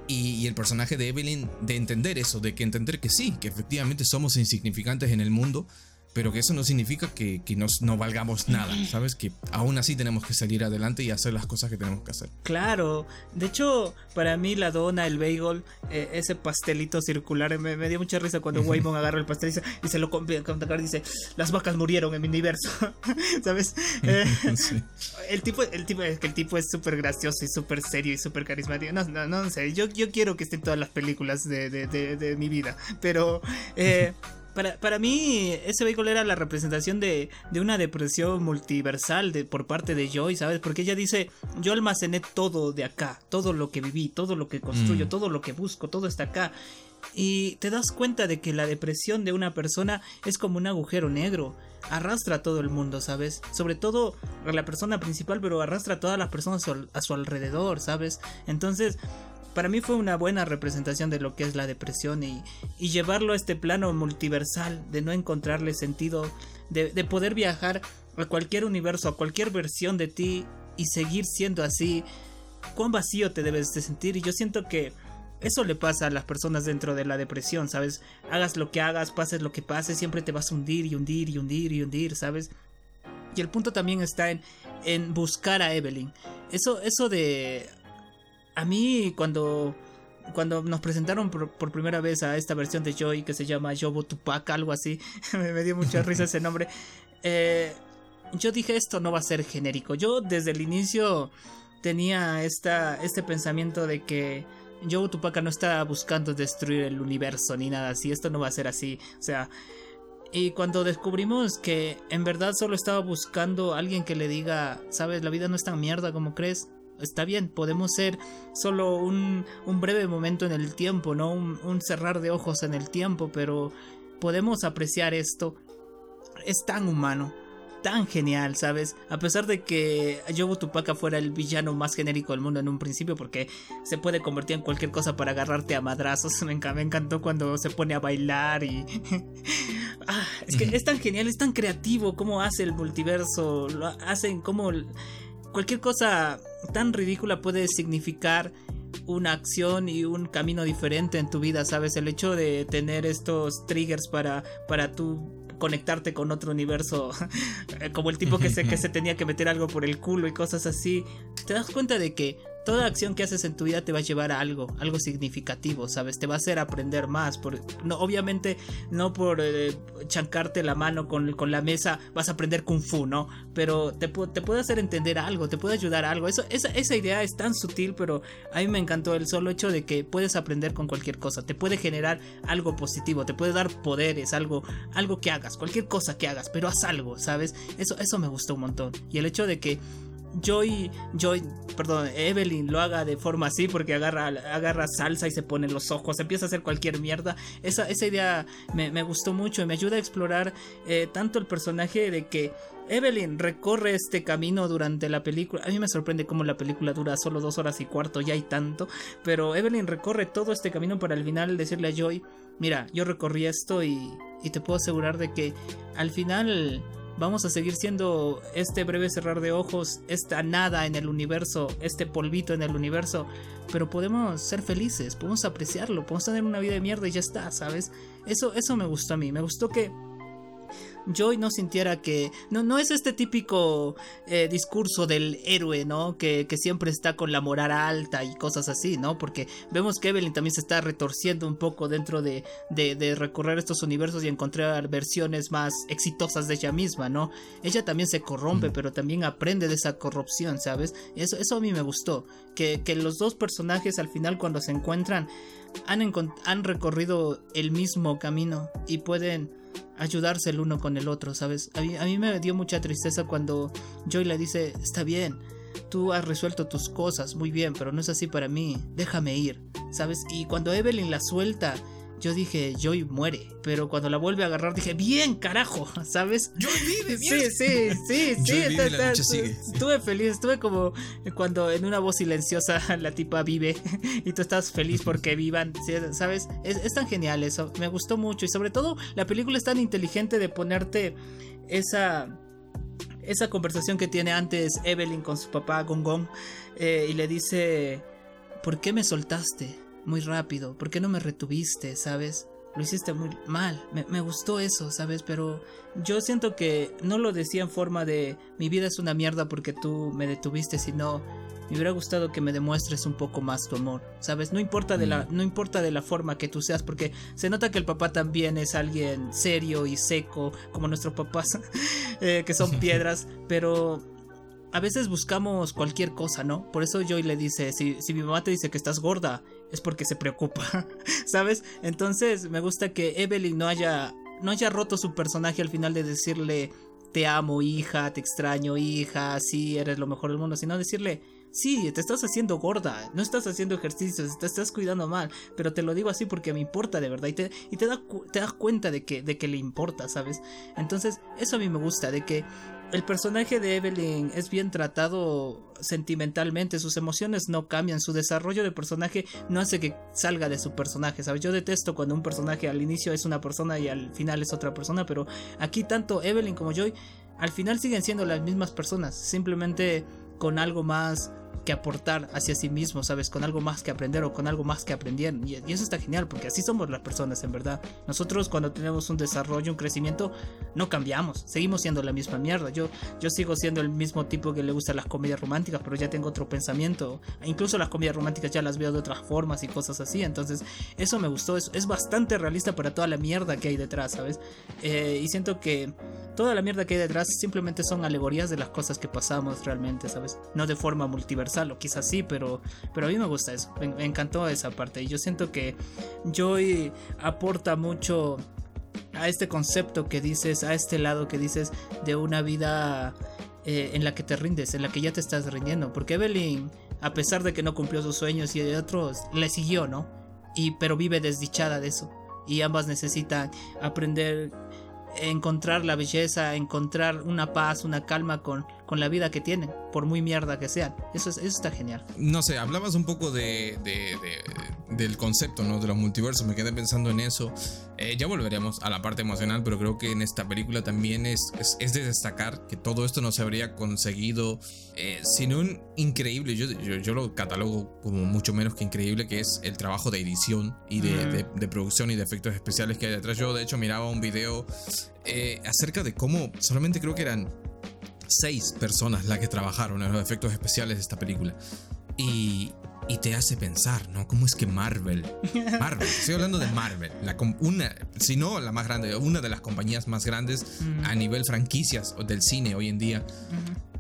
Y, y el personaje de Evelyn, de entender eso, de que entender que sí, que efectivamente somos insignificantes en el mundo, pero que eso no significa que, que nos, no valgamos nada, ¿sabes? Que aún así tenemos que salir adelante y hacer las cosas que tenemos que hacer. Claro, de hecho, para mí la dona, el bagel, eh, ese pastelito circular, me, me dio mucha risa cuando Waymon agarra el pastel y se, y se lo con y dice, las vacas murieron en mi universo, ¿sabes? Eh, Sí. el tipo, el tipo, el tipo es súper gracioso y súper serio y súper carismático. No, no, no sé, yo, yo quiero que esté en todas las películas de, de, de, de mi vida, pero... eh, para, para mí, ese vehículo era la representación de, de una depresión multiversal de, por parte de Joy, ¿sabes? Porque ella dice, yo almacené todo de acá, todo lo que viví, todo lo que construyo, Mm. todo lo que busco, todo está acá. Y te das cuenta de que la depresión de una persona es como un agujero negro. Arrastra a todo el mundo, ¿sabes? Sobre todo a la persona principal, pero arrastra a todas las personas a su, a su alrededor, ¿sabes? Entonces, para mí fue una buena representación de lo que es la depresión y, llevarlo a este plano multiversal, de no encontrarle sentido, de, de poder viajar a cualquier universo, a cualquier versión de ti y seguir siendo así. Cuán vacío te debes de sentir y yo siento que eso le pasa a las personas dentro de la depresión, ¿sabes? Hagas lo que hagas, pases lo que pases, siempre te vas a hundir y hundir y hundir y hundir, ¿sabes? Y el punto también está en, en buscar a Evelyn. Eso, eso de... A mí cuando, cuando nos presentaron por, primera vez a esta versión de Joy que se llama Yobo Tupac, algo así, me, dio mucha risa ese nombre. Eh, yo dije esto no va a ser genérico. Yo desde el inicio tenía esta, este pensamiento de que Joe Tupac no está buscando destruir el universo ni nada así. Esto no va a ser así. O sea, y cuando descubrimos que en verdad solo estaba buscando a alguien que le diga, sabes, la vida no es tan mierda como crees. Está bien, podemos ser solo un, breve momento en el tiempo, ¿no? Un, cerrar de ojos en el tiempo, pero podemos apreciar esto. Es tan humano tan genial, ¿sabes? A pesar de que Yobo Tupac fuera el villano más genérico del mundo en un principio, porque se puede convertir en cualquier cosa para agarrarte a madrazos. Me encantó cuando se pone a bailar y. ah, es que es tan genial, es tan creativo cómo hace el multiverso. Lo hacen como. Cualquier cosa tan ridícula puede significar una acción y un camino diferente en tu vida, ¿sabes? El hecho de tener estos triggers para, para tú conectarte con otro universo, como el tipo que se, que se tenía que meter algo por el culo y cosas así, te das cuenta de que toda acción que haces en tu vida te va a llevar a algo, algo significativo, ¿sabes? Te va a hacer aprender más. Por, no, obviamente, no por eh, chancarte la mano con, la mesa vas a aprender kung fu, ¿no? Pero te, puede hacer entender algo, te puede ayudar a algo. Eso, esa, esa idea es tan sutil, pero a mí me encantó el solo hecho de que puedes aprender con cualquier cosa. Te puede generar algo positivo, te puede dar poderes, algo, algo que hagas, cualquier cosa que hagas, pero haz algo, ¿sabes? Eso, eso me gustó un montón. Y el hecho de que Joy, Joy, perdón, Evelyn lo haga de forma así porque agarra, agarra salsa y se pone los ojos, empieza a hacer cualquier mierda. Esa, esa idea me, gustó mucho y me ayuda a explorar eh, tanto el personaje de que Evelyn recorre este camino durante la película. A mí me sorprende cómo la película dura solo dos horas y cuarto, ya hay tanto. Pero Evelyn recorre todo este camino para al final decirle a Joy, mira, yo recorrí esto y, y te puedo asegurar de que al final vamos a seguir siendo este breve cerrar de ojos, esta nada en el universo, este polvito en el universo, pero podemos ser felices, podemos apreciarlo, podemos tener una vida de mierda y ya está, ¿sabes? Eso, eso me gustó a mí, me gustó que Joy no sintiera que... No, no es este típico eh, discurso del héroe, ¿no? Que, siempre está con la moral alta y cosas así, ¿no? Porque vemos que Evelyn también se está retorciendo un poco dentro de, de, recorrer estos universos y encontrar versiones más exitosas de ella misma, ¿no? Ella también se corrompe, pero también aprende de esa corrupción, ¿sabes? Eso, eso a mí me gustó. Que, que los dos personajes al final cuando se encuentran han, han recorrido el mismo camino y pueden ayudarse el uno con el otro, ¿sabes? A mí, me dio mucha tristeza cuando Joy le dice, está bien, tú has resuelto tus cosas muy bien, pero no es así para mí, déjame ir, ¿sabes? Y cuando Evelyn la suelta yo dije, Joy muere. Pero cuando la vuelve a agarrar, dije, bien, carajo, ¿sabes? Joy vive, Sí, sí, sí, sí. estuve feliz, estuve como cuando en una voz silenciosa la tipa vive y tú estás feliz porque vivan, ¿sabes? Es, tan genial eso, me gustó mucho y sobre todo la película es tan inteligente de ponerte esa esa conversación que tiene antes Evelyn con su papá Gong eh, y le dice, ¿por qué me soltaste? Muy rápido? ¿Por qué no me retuviste, sabes? Lo hiciste muy mal. Me, gustó eso, ¿sabes? Pero yo siento que no lo decía en forma de mi vida es una mierda porque tú me detuviste, sino me hubiera gustado que me demuestres un poco más tu amor, ¿sabes? No importa de la, mm. no importa de la forma que tú seas, porque se nota que el papá también es alguien serio y seco, como nuestros papás, eh, que son piedras, pero a veces buscamos cualquier cosa, ¿no? Por eso Joy le dice, si, si mi mamá te dice que estás gorda, es porque se preocupa, ¿sabes? Entonces me gusta que Evelyn no haya, no haya roto su personaje al final de decirle, te amo hija, te extraño hija, sí, eres lo mejor del mundo, sino decirle, sí, te estás haciendo gorda, no estás haciendo ejercicios, te estás cuidando mal, pero te lo digo así porque me importa de verdad y te, das cuenta de que le importa, ¿sabes? Entonces, eso a mí me gusta, de que el personaje de Evelyn es bien tratado sentimentalmente, sus emociones no cambian, su desarrollo de personaje no hace que salga de su personaje, ¿sabes? Yo detesto cuando un personaje al inicio es una persona y al final es otra persona, pero aquí tanto Evelyn como Joy al final siguen siendo las mismas personas, simplemente con algo más que aportar hacia sí mismo, ¿sabes? Con algo más que aprender o con algo más que aprendieron. Y, eso está genial, porque así somos las personas, en verdad. Nosotros cuando tenemos un desarrollo, un crecimiento, no cambiamos, seguimos siendo la misma mierda. Yo, yo sigo siendo el mismo tipo que le gusta las comedias románticas, pero ya tengo otro pensamiento. Incluso las comedias románticas ya las veo de otras formas y cosas así. Entonces, eso me gustó, eso es bastante realista para toda la mierda que hay detrás, ¿sabes? Eh, y siento que toda la mierda que hay detrás simplemente son alegorías de las cosas que pasamos realmente, ¿sabes? No de forma multiversal o quizás sí, pero, pero a mí me gusta eso, me, encantó esa parte y yo siento que Joy aporta mucho a este concepto que dices, a este lado que dices de una vida eh, en la que te rindes, en la que ya te estás rindiendo, porque Evelyn, a pesar de que no cumplió sus sueños y de otros, le siguió, ¿no? Y, pero vive desdichada de eso. Y ambas necesitan aprender encontrar la belleza, encontrar una paz, una calma con, con la vida que tienen, por muy mierda que sean. Eso, es, eso está genial. No sé, hablabas un poco de, de, del concepto, ¿no? De los multiversos, me quedé pensando en eso. Eh, ya volveremos a la parte emocional, pero creo que en esta película también es, es, de destacar que todo esto no se habría conseguido eh, sin un increíble, yo, yo, lo catalogo como mucho menos que increíble, que es el trabajo de edición y de, de, producción y de efectos especiales que hay detrás. Yo de hecho miraba un video eh, acerca de cómo solamente creo que eran seis personas las que trabajaron en los efectos especiales de esta película. Y, y te hace pensar, ¿no? ¿Cómo es que Marvel, Marvel, estoy hablando de Marvel, la, una, si no la más grande, una de las compañías más grandes a nivel franquicias del cine hoy en día,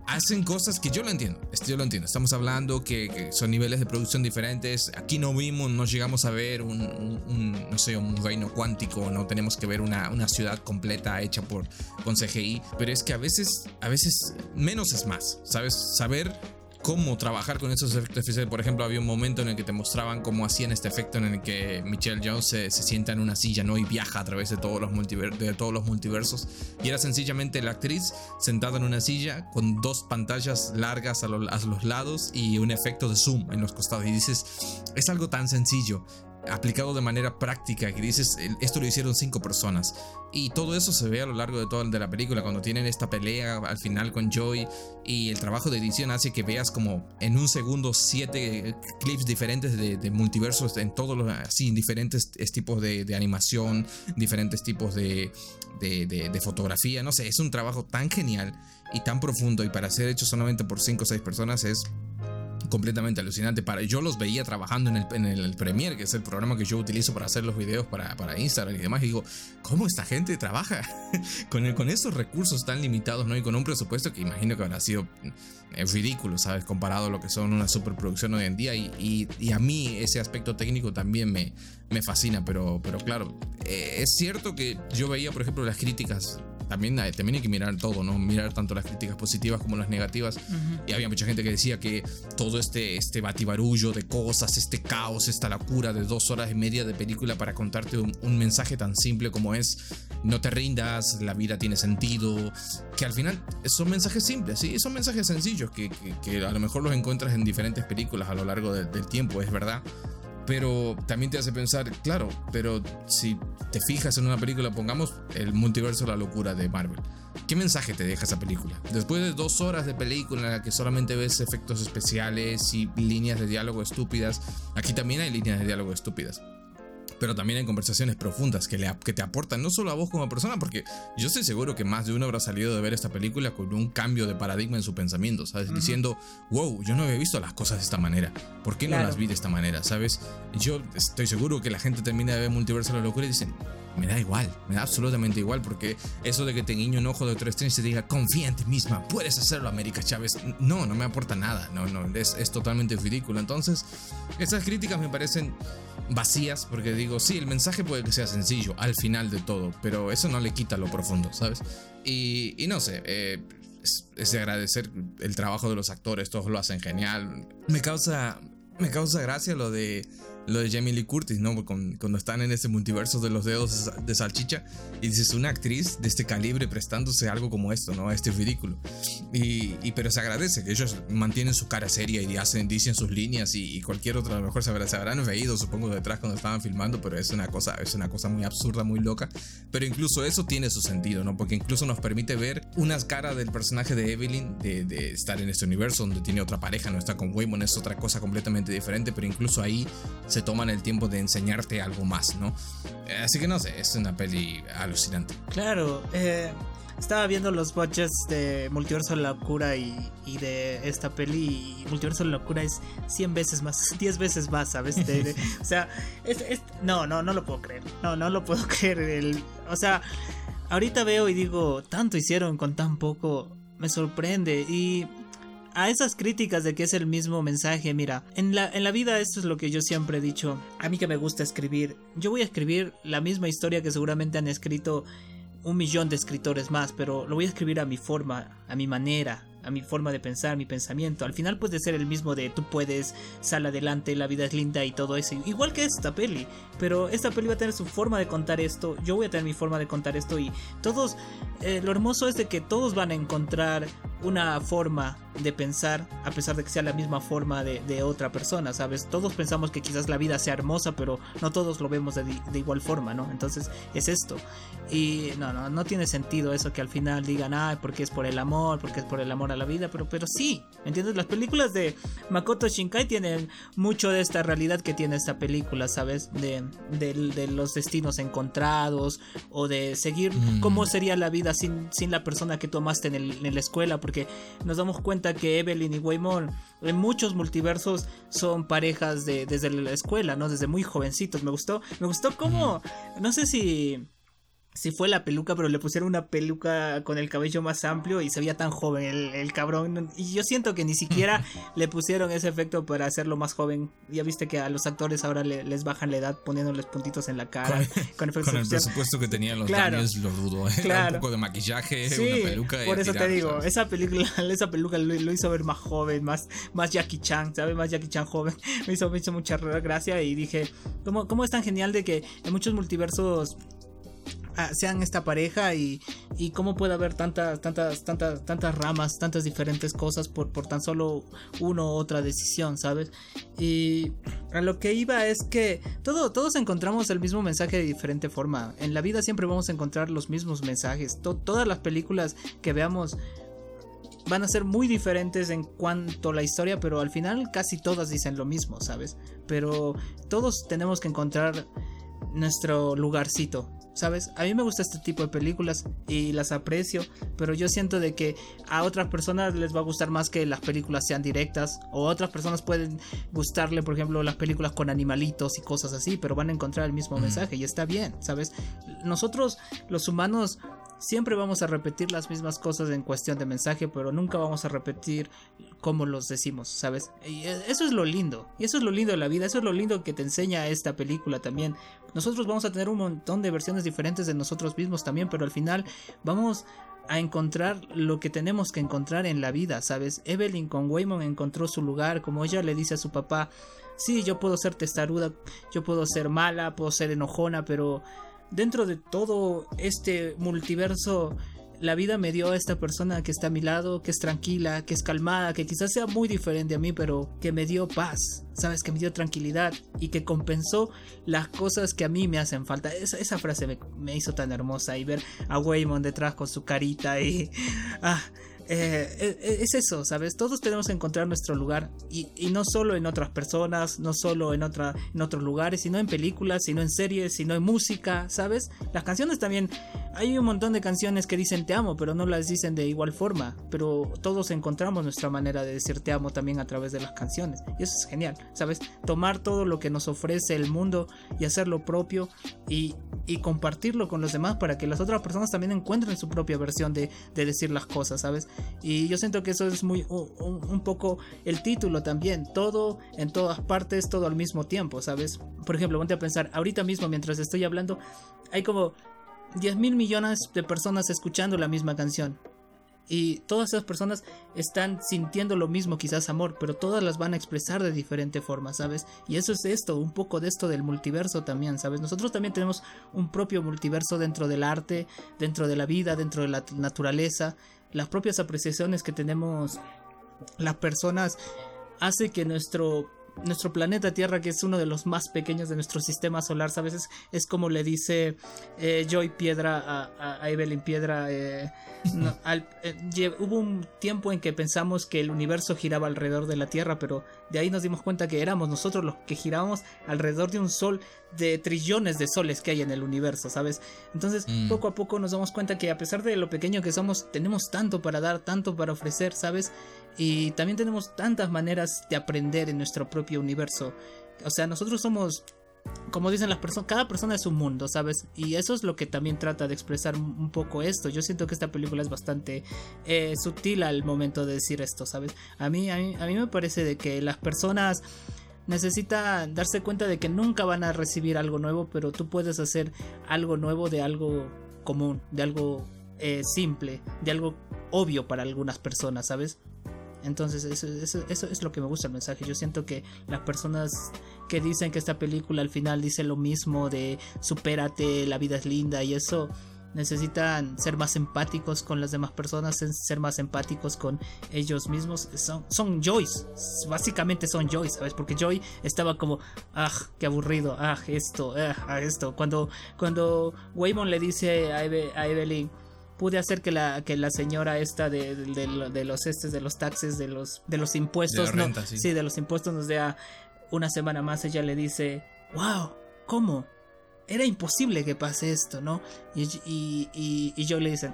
hacen cosas que yo lo entiendo, yo lo entiendo. Estamos hablando que, son niveles de producción diferentes. Aquí no vimos, no llegamos a ver un, no sé, un reino cuántico, no tenemos que ver una, una, ciudad completa hecha por con CGI, pero es que a veces, a veces menos es más, ¿sabes? Saber cómo trabajar con esos efectos especiales. Por ejemplo, había un momento en el que te mostraban cómo hacían este efecto en el que Michelle Jones se, sienta en una silla ¿no? y viaja a través de todos, los de todos los multiversos. Y era sencillamente la actriz sentada en una silla con dos pantallas largas a, a los lados y un efecto de zoom en los costados. Y dices, es algo tan sencillo, aplicado de manera práctica, que dices, esto lo hicieron cinco personas. Y todo eso se ve a lo largo de toda de la película, cuando tienen esta pelea al final con Joy y el trabajo de edición hace que veas como en un segundo siete clips diferentes de, multiversos en todos los, así, diferentes tipos de, animación, diferentes tipos de, de, fotografía, no sé, es un trabajo tan genial y tan profundo y para ser hecho solamente por cinco o seis personas es completamente alucinante. Para, yo los veía trabajando en el, en el Premiere, que es el programa que yo utilizo para hacer los videos para, para Instagram y demás. Y digo, ¿cómo esta gente trabaja con, con esos recursos tan limitados ¿no? y con un presupuesto que imagino que habrá sido eh, ridículo, ¿sabes? Comparado a lo que son una superproducción hoy en día. Y, y, a mí ese aspecto técnico también me, me fascina. Pero, pero claro, eh, es cierto que yo veía, por ejemplo, las críticas también, también hay que mirar todo, ¿no? Mirar tanto las críticas positivas como las negativas. Y había mucha gente que decía que todo este, este batibarullo de cosas, este caos, esta locura de dos horas y media de película para contarte un, mensaje tan simple como es no te rindas, la vida tiene sentido, que al final son mensajes simples, ¿sí? Son mensajes sencillos que, que, a lo mejor los encuentras en diferentes películas a lo largo del tiempo, es verdad pero también te hace pensar, claro, pero si te fijas en una película, pongamos el multiverso la locura de Marvel. ¿Qué mensaje te deja esa película? Después de dos horas de película en la que solamente ves efectos especiales y líneas de diálogo estúpidas, aquí también hay líneas de diálogo estúpidas pero también en conversaciones profundas que, le, que te aportan no solo a vos como persona, porque yo estoy seguro que más de uno habrá salido de ver esta película con un cambio de paradigma en su pensamiento, ¿sabes? Diciendo, wow, yo no había visto las cosas de esta manera, ¿por qué no las vi de esta manera, ¿sabes? Yo estoy seguro que la gente termina de ver Multiverso de la Locura y dicen, me da igual, me da absolutamente igual, porque eso de que te guiño un ojo de otro extremo y te diga, confía en ti misma, puedes hacerlo, América Chávez, no, no me aporta nada, no, no, es, es totalmente ridículo. Entonces, esas críticas me parecen vacías, porque digo, sí, el mensaje puede que sea sencillo al final de todo, pero eso no le quita lo profundo, ¿sabes? Y, no sé, eh, es, de agradecer el trabajo de los actores, todos lo hacen genial. Me causa, me causa gracia lo de lo de Jamie Lee Curtis, ¿no? Cuando, están en ese multiverso de los dedos de salchicha y dices una actriz de este calibre prestándose algo como esto, ¿no? Este ridículo. Y, pero se agradece que ellos mantienen su cara seria y hacen, dicen sus líneas y, cualquier otra, a lo mejor se, habrá, se habrán reído, supongo, detrás cuando estaban filmando, pero es una cosa, es una cosa muy absurda, muy loca. Pero incluso eso tiene su sentido, ¿no? Porque incluso nos permite ver unas caras del personaje de Evelyn, de, de estar en este universo donde tiene otra pareja, no está con Waymon, es otra cosa completamente diferente, pero incluso ahí se toman el tiempo de enseñarte algo más, ¿no? Eh, así que no sé, es una peli alucinante. Claro, eh, estaba viendo los budgets de Multiverso de la Locura y, de esta peli. Y Multiverso de la Locura es 100 veces más, 10 veces más, ¿sabes? o sea, no, no, no lo puedo creer. No, no lo puedo creer. El, o sea, ahorita veo y digo, tanto hicieron con tan poco. Me sorprende. Y a esas críticas de que es el mismo mensaje, mira, en la, en la vida esto es lo que yo siempre he dicho, a mí que me gusta escribir, yo voy a escribir la misma historia que seguramente han escrito un millón de escritores más, pero lo voy a escribir a mi forma, a mi manera, a mi forma de pensar, mi pensamiento. Al final puede ser el mismo de tú puedes, sal adelante, la vida es linda y todo eso. Igual que esta peli. Pero esta peli va a tener su forma de contar esto. Yo voy a tener mi forma de contar esto. Y todos, eh, lo hermoso es de que todos van a encontrar una forma de pensar a pesar de que sea la misma forma de, otra persona, ¿sabes? Todos pensamos que quizás la vida sea hermosa, pero no todos lo vemos de, de, igual forma, ¿no? Entonces es esto. Y no, no, no tiene sentido eso que al final digan, ay, porque es por el amor, porque es por el amor a la vida, pero, pero sí, ¿me entiendes? Las películas de Makoto Shinkai tienen mucho de esta realidad que tiene esta película, ¿sabes? De, de, los destinos encontrados o de seguir mm. cómo sería la vida sin, sin la persona que tomaste en, el, en la escuela, porque nos damos cuenta que Evelyn y Waymon en muchos multiversos son parejas de, desde la escuela, ¿no? Desde muy jovencitos. Me gustó, me gustó cómo, no sé si si fue la peluca, pero le pusieron una peluca con el cabello más amplio y se veía tan joven el, cabrón. Y yo siento que ni siquiera le pusieron ese efecto para hacerlo más joven. Ya viste que a los actores ahora les bajan la edad poniéndoles puntitos en la cara. Con, el presupuesto que tenían los claro, lo dudo. ¿eh? un poco de maquillaje, una peluca. por eso te digo, esa película, esa peluca lo, hizo ver más joven, más, más Jackie Chan, ¿sabes? Más Jackie Chan joven. Me hizo, me hizo mucha gracia y dije, ¿cómo, ¿cómo es tan genial de que en muchos multiversos sean esta pareja y, y cómo puede haber tantas, tantas, tantas, tantas ramas, tantas diferentes cosas por, por tan solo uno u otra decisión, ¿sabes? Y a lo que iba es que todo, todos encontramos el mismo mensaje de diferente forma. En la vida siempre vamos a encontrar los mismos mensajes. todas las películas que veamos van a ser muy diferentes en cuanto a la historia, pero al final casi todas dicen lo mismo, ¿sabes? Pero todos tenemos que encontrar nuestro lugarcito, ¿sabes? A mí me gusta este tipo de películas y las aprecio, pero yo siento de que a otras personas les va a gustar más que las películas sean directas, o a otras personas pueden gustarle, por ejemplo, las películas con animalitos y cosas así, pero van a encontrar el mismo mensaje y está bien, ¿sabes? Nosotros, los humanos, siempre vamos a repetir las mismas cosas en cuestión de mensaje, pero nunca vamos a repetir cómo los decimos, ¿sabes? Y eso es lo lindo, y eso es lo lindo de la vida, eso es lo lindo que te enseña esta película también. Nosotros vamos a tener un montón de versiones diferentes de nosotros mismos también, pero al final vamos a encontrar lo que tenemos que encontrar en la vida, ¿sabes? Evelyn con Waymon encontró su lugar, como ella le dice a su papá, sí, yo puedo ser testaruda, yo puedo ser mala, puedo ser enojona, pero dentro de todo este multiverso, la vida me dio a esta persona que está a mi lado, que es tranquila, que es calmada, que quizás sea muy diferente a mí, pero que me dio paz, sabes, que me dio tranquilidad y que compensó las cosas que a mí me hacen falta. Esa, frase me, me, hizo tan hermosa y ver a Waymon detrás con su carita y... Ah, eh, eh, es eso, ¿sabes? Todos tenemos que encontrar nuestro lugar y, no solo en otras personas, no solo en, otra, en otros lugares, sino en películas, sino en series, sino en música, ¿sabes? Las canciones también, hay un montón de canciones que dicen te amo, pero no las dicen de igual forma, pero todos encontramos nuestra manera de decir te amo también a través de las canciones y eso es genial, ¿sabes? Tomar todo lo que nos ofrece el mundo y hacerlo propio y, y compartirlo con los demás para que las otras personas también encuentren su propia versión de, de decir las cosas, ¿sabes? Y yo siento que eso es muy un, poco el título también, todo en todas partes, todo al mismo tiempo, ¿sabes? Por ejemplo, ponte a pensar, ahorita mismo mientras estoy hablando, hay como 10 mil millones de personas escuchando la misma canción. Y todas esas personas están sintiendo lo mismo, quizás amor, pero todas las van a expresar de diferente forma, ¿sabes? Y eso es esto, un poco de esto del multiverso también, ¿sabes? Nosotros también tenemos un propio multiverso dentro del arte, dentro de la vida, dentro de la naturaleza, las propias apreciaciones que tenemos las personas hace que nuestro nuestro planeta Tierra, que es uno de los más pequeños de nuestro sistema solar, ¿sabes? Es, como le dice eh, Joy Piedra a, Evelyn Piedra. Eh, eh, hubo un tiempo en que pensamos que el universo giraba alrededor de la Tierra, pero de ahí nos dimos cuenta que éramos nosotros los que girábamos alrededor de un sol de trillones de soles que hay en el universo, ¿sabes? Entonces, mm. poco a poco nos damos cuenta que a pesar de lo pequeño que somos, tenemos tanto para dar, tanto para ofrecer, ¿sabes? Y también tenemos tantas maneras de aprender en nuestro propio universo. O sea, nosotros somos, como dicen las personas, cada persona es un mundo, ¿sabes? Y eso es lo que también trata de expresar un poco esto. Yo siento que esta película es bastante eh, sutil al momento de decir esto, ¿sabes? A mí, a mí, a mí me parece de que las personas necesitan darse cuenta de que nunca van a recibir algo nuevo, pero tú puedes hacer algo nuevo de algo común, de algo eh, simple, de algo obvio para algunas personas, ¿sabes? Entonces eso, eso, es lo que me gusta el mensaje. Yo siento que las personas que dicen que esta película al final dice lo mismo de supérate, la vida es linda y eso necesitan ser más empáticos con las demás personas, ser más empáticos con ellos mismos. Son, son Joyce, básicamente son Joy, ¿sabes? Porque Joy estaba como, ah, qué aburrido, ah, esto, ah, esto. Cuando, cuando Waymon le dice a, a Evelyn, pude hacer que la, que la señora esta de, de, los estes, de los taxes, de los, de los impuestos, no, sí. de los impuestos nos dé una semana más, ella le dice, wow, ¿cómo? Era imposible que pase esto, ¿no? Y, y, y, y yo le dice,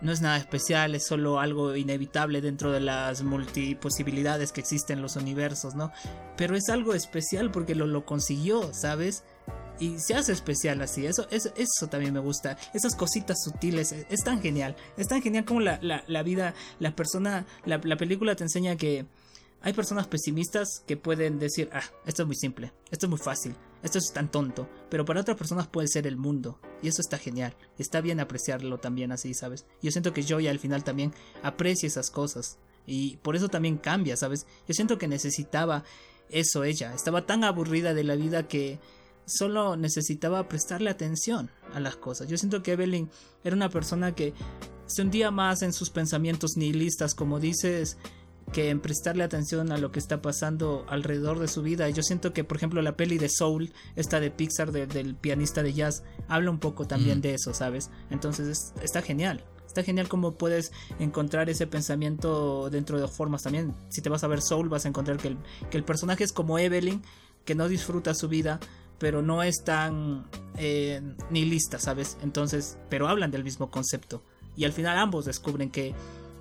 no es nada especial, es solo algo inevitable dentro de las multiposibilidades que existen en los universos, ¿no? Pero es algo especial porque lo, lo consiguió, ¿sabes? Y se hace especial así. Eso, eso, eso también me gusta. Esas cositas sutiles. Es, tan genial. Es tan genial como la, la, vida, la persona, la, la, película te enseña que hay personas pesimistas que pueden decir, ah, esto es muy simple, esto es muy fácil, esto es tan tonto. Pero para otras personas puede ser el mundo. Y eso está genial. Está bien apreciarlo también así, ¿sabes? Yo siento que Joy al final también aprecia esas cosas. Y por eso también cambia, ¿sabes? Yo siento que necesitaba eso ella. Estaba tan aburrida de la vida que solo necesitaba prestarle atención a las cosas. Yo siento que Evelyn era una persona que se hundía más en sus pensamientos nihilistas, como dices, que en prestarle atención a lo que está pasando alrededor de su vida. Yo siento que, por ejemplo, la peli de Soul, esta de Pixar, del pianista de jazz, habla un poco también mm. de eso, ¿sabes? Entonces está genial. Está genial cómo puedes encontrar ese pensamiento dentro de formas también. Si te vas a ver Soul, vas a encontrar que el, que el personaje es como Evelyn, que no disfruta su vida, pero no es tan eh, nihilista, ¿sabes? Entonces, pero hablan del mismo concepto. Y al final ambos descubren que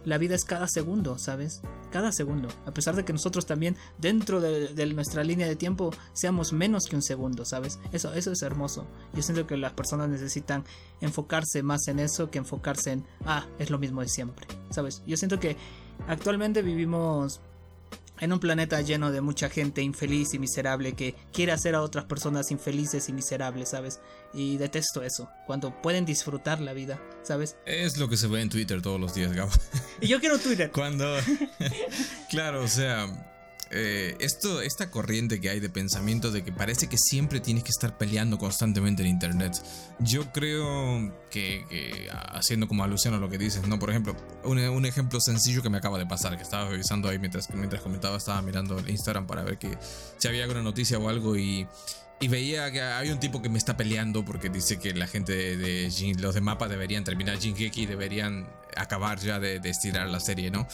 la vida es cada segundo, ¿sabes? Cada segundo. A pesar de que nosotros también, dentro de, nuestra línea de tiempo, seamos menos que un segundo, ¿sabes? Eso, eso es hermoso. Yo siento que las personas necesitan enfocarse más en eso que enfocarse en, ah, es lo mismo de siempre, ¿sabes? Yo siento que actualmente vivimos en un planeta lleno de mucha gente infeliz y miserable que quiere hacer a otras personas infelices y miserables, ¿sabes? Y detesto eso, cuando pueden disfrutar la vida, ¿sabes? Es lo que se ve en Twitter todos los días, Gabo. Y yo quiero Twitter. Cuando... claro, o sea eh, esto, esta corriente que hay de pensamiento de que parece que siempre tienes que estar peleando constantemente en internet. Yo creo que, haciendo como alusión a lo que dices, ¿no? Por ejemplo, un, ejemplo sencillo que me acaba de pasar, que estaba revisando ahí mientras, mientras comentaba, estaba mirando el Instagram para ver que si había alguna noticia o algo y... Y veía que hay un tipo que me está peleando porque dice que la gente de, los de mapa deberían terminar Jingeki y deberían acabar ya de, de estirar la serie, ¿no?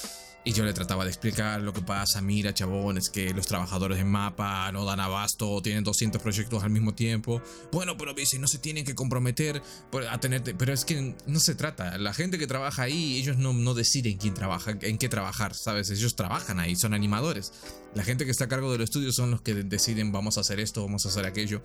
Y yo le trataba de explicar lo que pasa. Mira, chabón, es que los trabajadores en mapa no dan abasto, tienen 200 proyectos al mismo tiempo. Bueno, pero dice, no se tienen que comprometer a tenerte. Pero es que no se trata. La gente que trabaja ahí, ellos no, no deciden quién trabaja, en qué trabajar, ¿sabes? Ellos trabajan ahí, son animadores. La gente que está a cargo del estudio son los que deciden vamos a hacer esto, vamos a hacer aquello.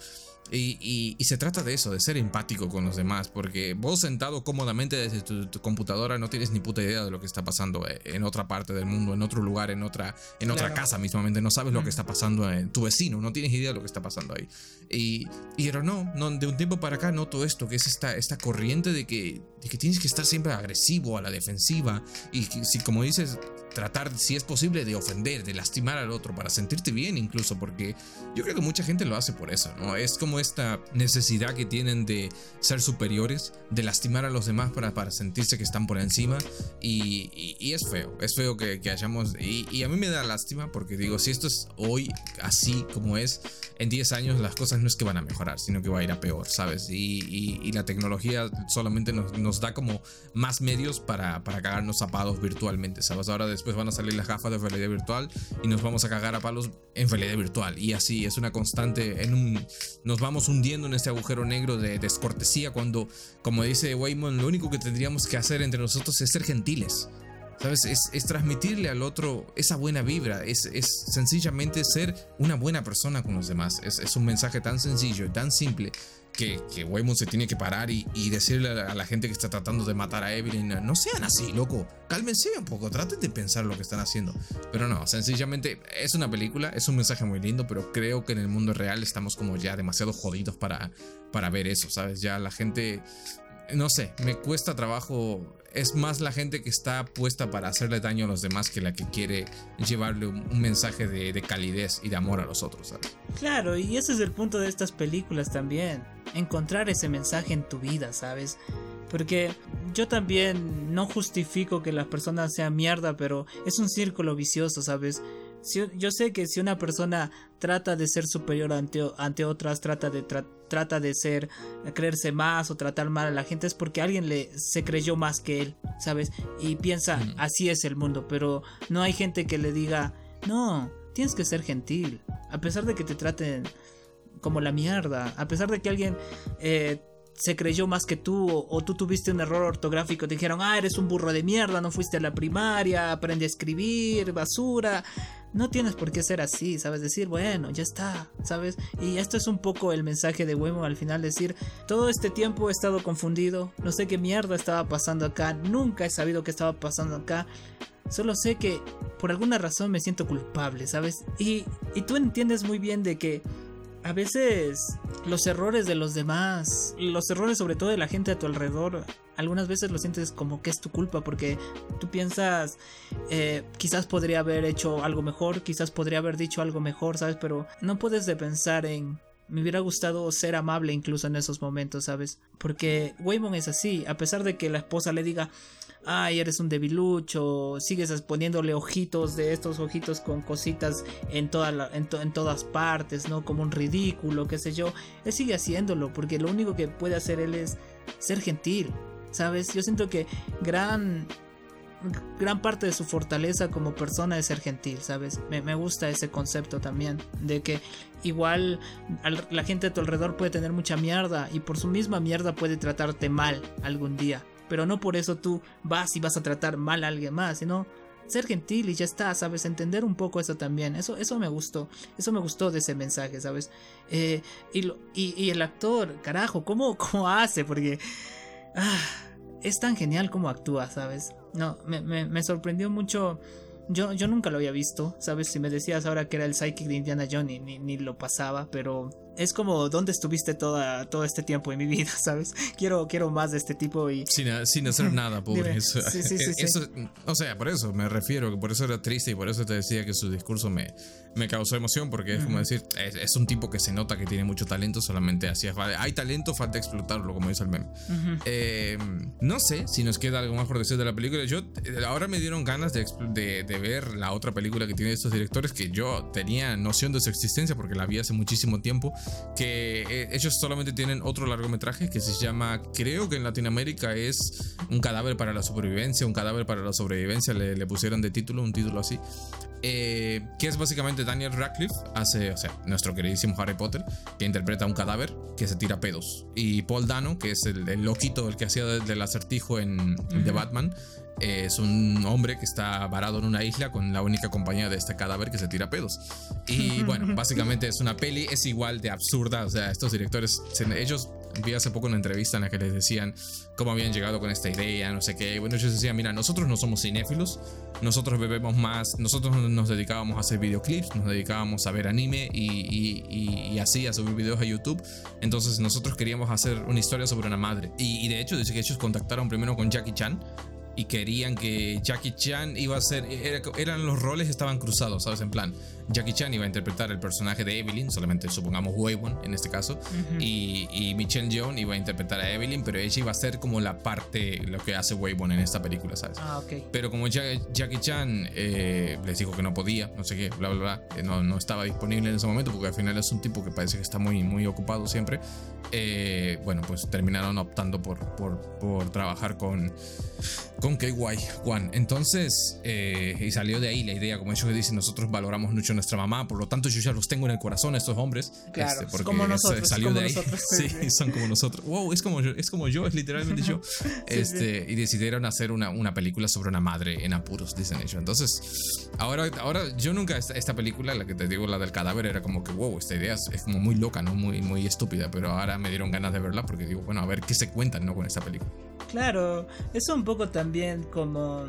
Y, se trata de eso, de ser empático con los demás, porque vos sentado cómodamente desde tu, computadora no tienes ni puta idea de lo que está pasando eh, en otra parte del mundo, en otro lugar, en otra, en otra casa mismamente, no sabes lo que está pasando en tu vecino, no tienes idea de lo que está pasando ahí. Y, pero no, no, de un tiempo para acá noto esto, que es esta, esta corriente de que, de que tienes que estar siempre agresivo, a la defensiva, y si como dices, tratar, si es posible, de ofender, de lastimar al otro, para sentirte bien incluso, porque yo creo que mucha gente lo hace por eso, ¿no? Es como esta necesidad que tienen de ser superiores, de lastimar a los demás para, para sentirse que están por encima, y, y, es feo, es feo que, que hayamos, y, y, a mí me da lástima, porque digo, si esto es hoy así como es, en 10 años las cosas no es que van a mejorar, sino que va a ir a peor, ¿sabes? Y, y la tecnología solamente nos, nos, da como más medios para, para cagarnos zapados virtualmente, ¿sabes? Ahora después van a salir las gafas de realidad virtual y nos vamos a cagar a palos en realidad virtual. Y así es una constante, en un, nos vamos hundiendo en este agujero negro de descortesía cuando, como dice Wayman, lo único que tendríamos que hacer entre nosotros es ser gentiles. ¿Sabes? Es, transmitirle al otro esa buena vibra, es, es, sencillamente ser una buena persona con los demás. Es, es un mensaje tan sencillo y tan simple que, que se tiene que parar y, decirle a la, gente que está tratando de matar a Evelyn, no sean así, loco, cálmense un poco, traten de pensar lo que están haciendo. Pero no, sencillamente es una película, es un mensaje muy lindo, pero creo que en el mundo real estamos como ya demasiado jodidos para, para ver eso, ¿sabes? Ya la gente no sé, me cuesta trabajo. Es más la gente que está puesta para hacerle daño a los demás que la que quiere llevarle un, mensaje de, calidez y de amor a los otros. ¿sabes? Claro, y ese es el punto de estas películas también. Encontrar ese mensaje en tu vida, ¿sabes? Porque yo también no justifico que las personas sean mierda, pero es un círculo vicioso, ¿sabes? Yo sé que si una persona trata de ser superior ante, ante otras, trata de, trata de ser, creerse más o tratar mal a la gente, es porque alguien le, se creyó más que él, ¿sabes? Y piensa, así es el mundo, pero no hay gente que le diga, no, tienes que ser gentil, a pesar de que te traten como la mierda, a pesar de que alguien eh, se creyó más que tú o, tú tuviste un error ortográfico, te dijeron, ah, eres un burro de mierda, no fuiste a la primaria, aprende a escribir, basura. No tienes por qué ser así, ¿sabes? Decir, bueno, ya está, ¿sabes? Y esto es un poco el mensaje de Wemo al final, decir, todo este tiempo he estado confundido, no sé qué mierda estaba pasando acá, nunca he sabido qué estaba pasando acá. Solo sé que por alguna razón me siento culpable, ¿sabes? Y, y tú entiendes muy bien de que a veces los errores de los demás, los errores sobre todo de la gente a tu alrededor, algunas veces lo sientes como que es tu culpa porque tú piensas eh, quizás podría haber hecho algo mejor, quizás podría haber dicho algo mejor, ¿sabes? Pero no puedes de pensar en me hubiera gustado ser amable incluso en esos momentos, ¿sabes? Porque Waymon es así, a pesar de que la esposa le diga, ay, eres un debilucho, sigues poniéndole ojitos de estos ojitos con cositas en, toda en, todas partes, ¿no? Como un ridículo, qué sé yo. Él sigue haciéndolo porque lo único que puede hacer él es ser gentil, ¿sabes? Yo siento que gran gran parte de su fortaleza como persona es ser gentil, ¿sabes? Me, me, gusta ese concepto también, de que igual la gente a tu alrededor puede tener mucha mierda y por su misma mierda puede tratarte mal algún día, pero no por eso tú vas y vas a tratar mal a alguien más, sino ser gentil y ya está, ¿sabes? Entender un poco eso también. Eso, eso me gustó. Eso me gustó de ese mensaje, ¿sabes? Eh, y, y, el actor, carajo, ¿cómo, cómo hace? Porque ah, es tan genial como actúa, ¿sabes? No, me, me, me sorprendió mucho. Yo, yo nunca lo había visto, ¿sabes? Si me decías ahora que era el psychic de Indiana Jones, ni, ni lo pasaba, pero es como dónde estuviste toda, todo este tiempo en mi vida, ¿sabes? Quiero, quiero más de este tipo y... Sin, sin hacer nada, pobre. Eso, sí, sí, sí, o sea, por eso me refiero, que por eso era triste y por eso te decía que su discurso me, me causó emoción, porque es como decir, es, un tipo que se nota que tiene mucho talento, solamente así Hay talento, falta explotarlo, como dice el meme. Eh, no sé si nos queda algo más por decir de la película. Yo, eh, ahora me dieron ganas de, de, de ver la otra película que tiene estos directores, que yo tenía noción de su existencia porque la vi hace muchísimo tiempo que eh, ellos solamente tienen otro largometraje que se llama, creo que en Latinoamérica es Un cadáver para la supervivencia, un cadáver para la sobrevivencia, le, pusieron de título, un título así. Eh, que es básicamente Daniel Radcliffe, hace, o sea, nuestro queridísimo Harry Potter, que interpreta un cadáver que se tira pedos. Y Paul Dano, que es el, loquito, el que hacía del acertijo en The Batman, es un hombre que está varado en una isla con la única compañía de este cadáver que se tira pedos. Y bueno, básicamente es una peli, es igual de absurda. O sea, estos directores, ellos vi hace poco una entrevista en la que les decían cómo habían llegado con esta idea, no sé qué. Y bueno, ellos decían, mira, nosotros no somos cinéfilos, nosotros bebemos más, nosotros nos dedicábamos a hacer videoclips, nos dedicábamos a ver anime y, y, así a subir videos a YouTube. Entonces nosotros queríamos hacer una historia sobre una madre. Y, y de hecho, dice que ellos contactaron primero con Jackie Chan y querían que Jackie Chan iba a ser, eran los roles estaban cruzados, ¿sabes? En plan, Jackie Chan iba a interpretar el personaje de Evelyn, solamente supongamos Waywon en este caso, y, y, Michelle Yeoh iba a interpretar a Evelyn, pero ella iba a ser como la parte, lo que hace Waywon en esta película, ¿sabes? Ah, ok. Pero como Jackie Chan eh, les dijo que no podía, no sé qué, bla, bla, bla, que no, no estaba disponible en ese momento, porque al final es un tipo que parece que está muy, muy ocupado siempre, eh, bueno, pues terminaron optando por, por, por trabajar con con KY Juan. Entonces, eh, y salió de ahí la idea, como ellos dicen, nosotros valoramos mucho nuestra mamá, por lo tanto yo ya los tengo en el corazón, estos hombres. Claro, este, porque como nosotros, salió de ahí. sí, son como nosotros. Wow, es como yo, es como yo, es literalmente yo. este, Y decidieron hacer una, una, película sobre una madre en apuros, dicen ellos. Entonces, ahora, ahora yo nunca, esta, película, la que te digo, la del cadáver, era como que, wow, esta idea es, como muy loca, ¿no? Muy, muy estúpida, pero ahora me dieron ganas de verla porque digo, bueno, a ver qué se cuentan, ¿no? Con esta película. Claro, es un poco también como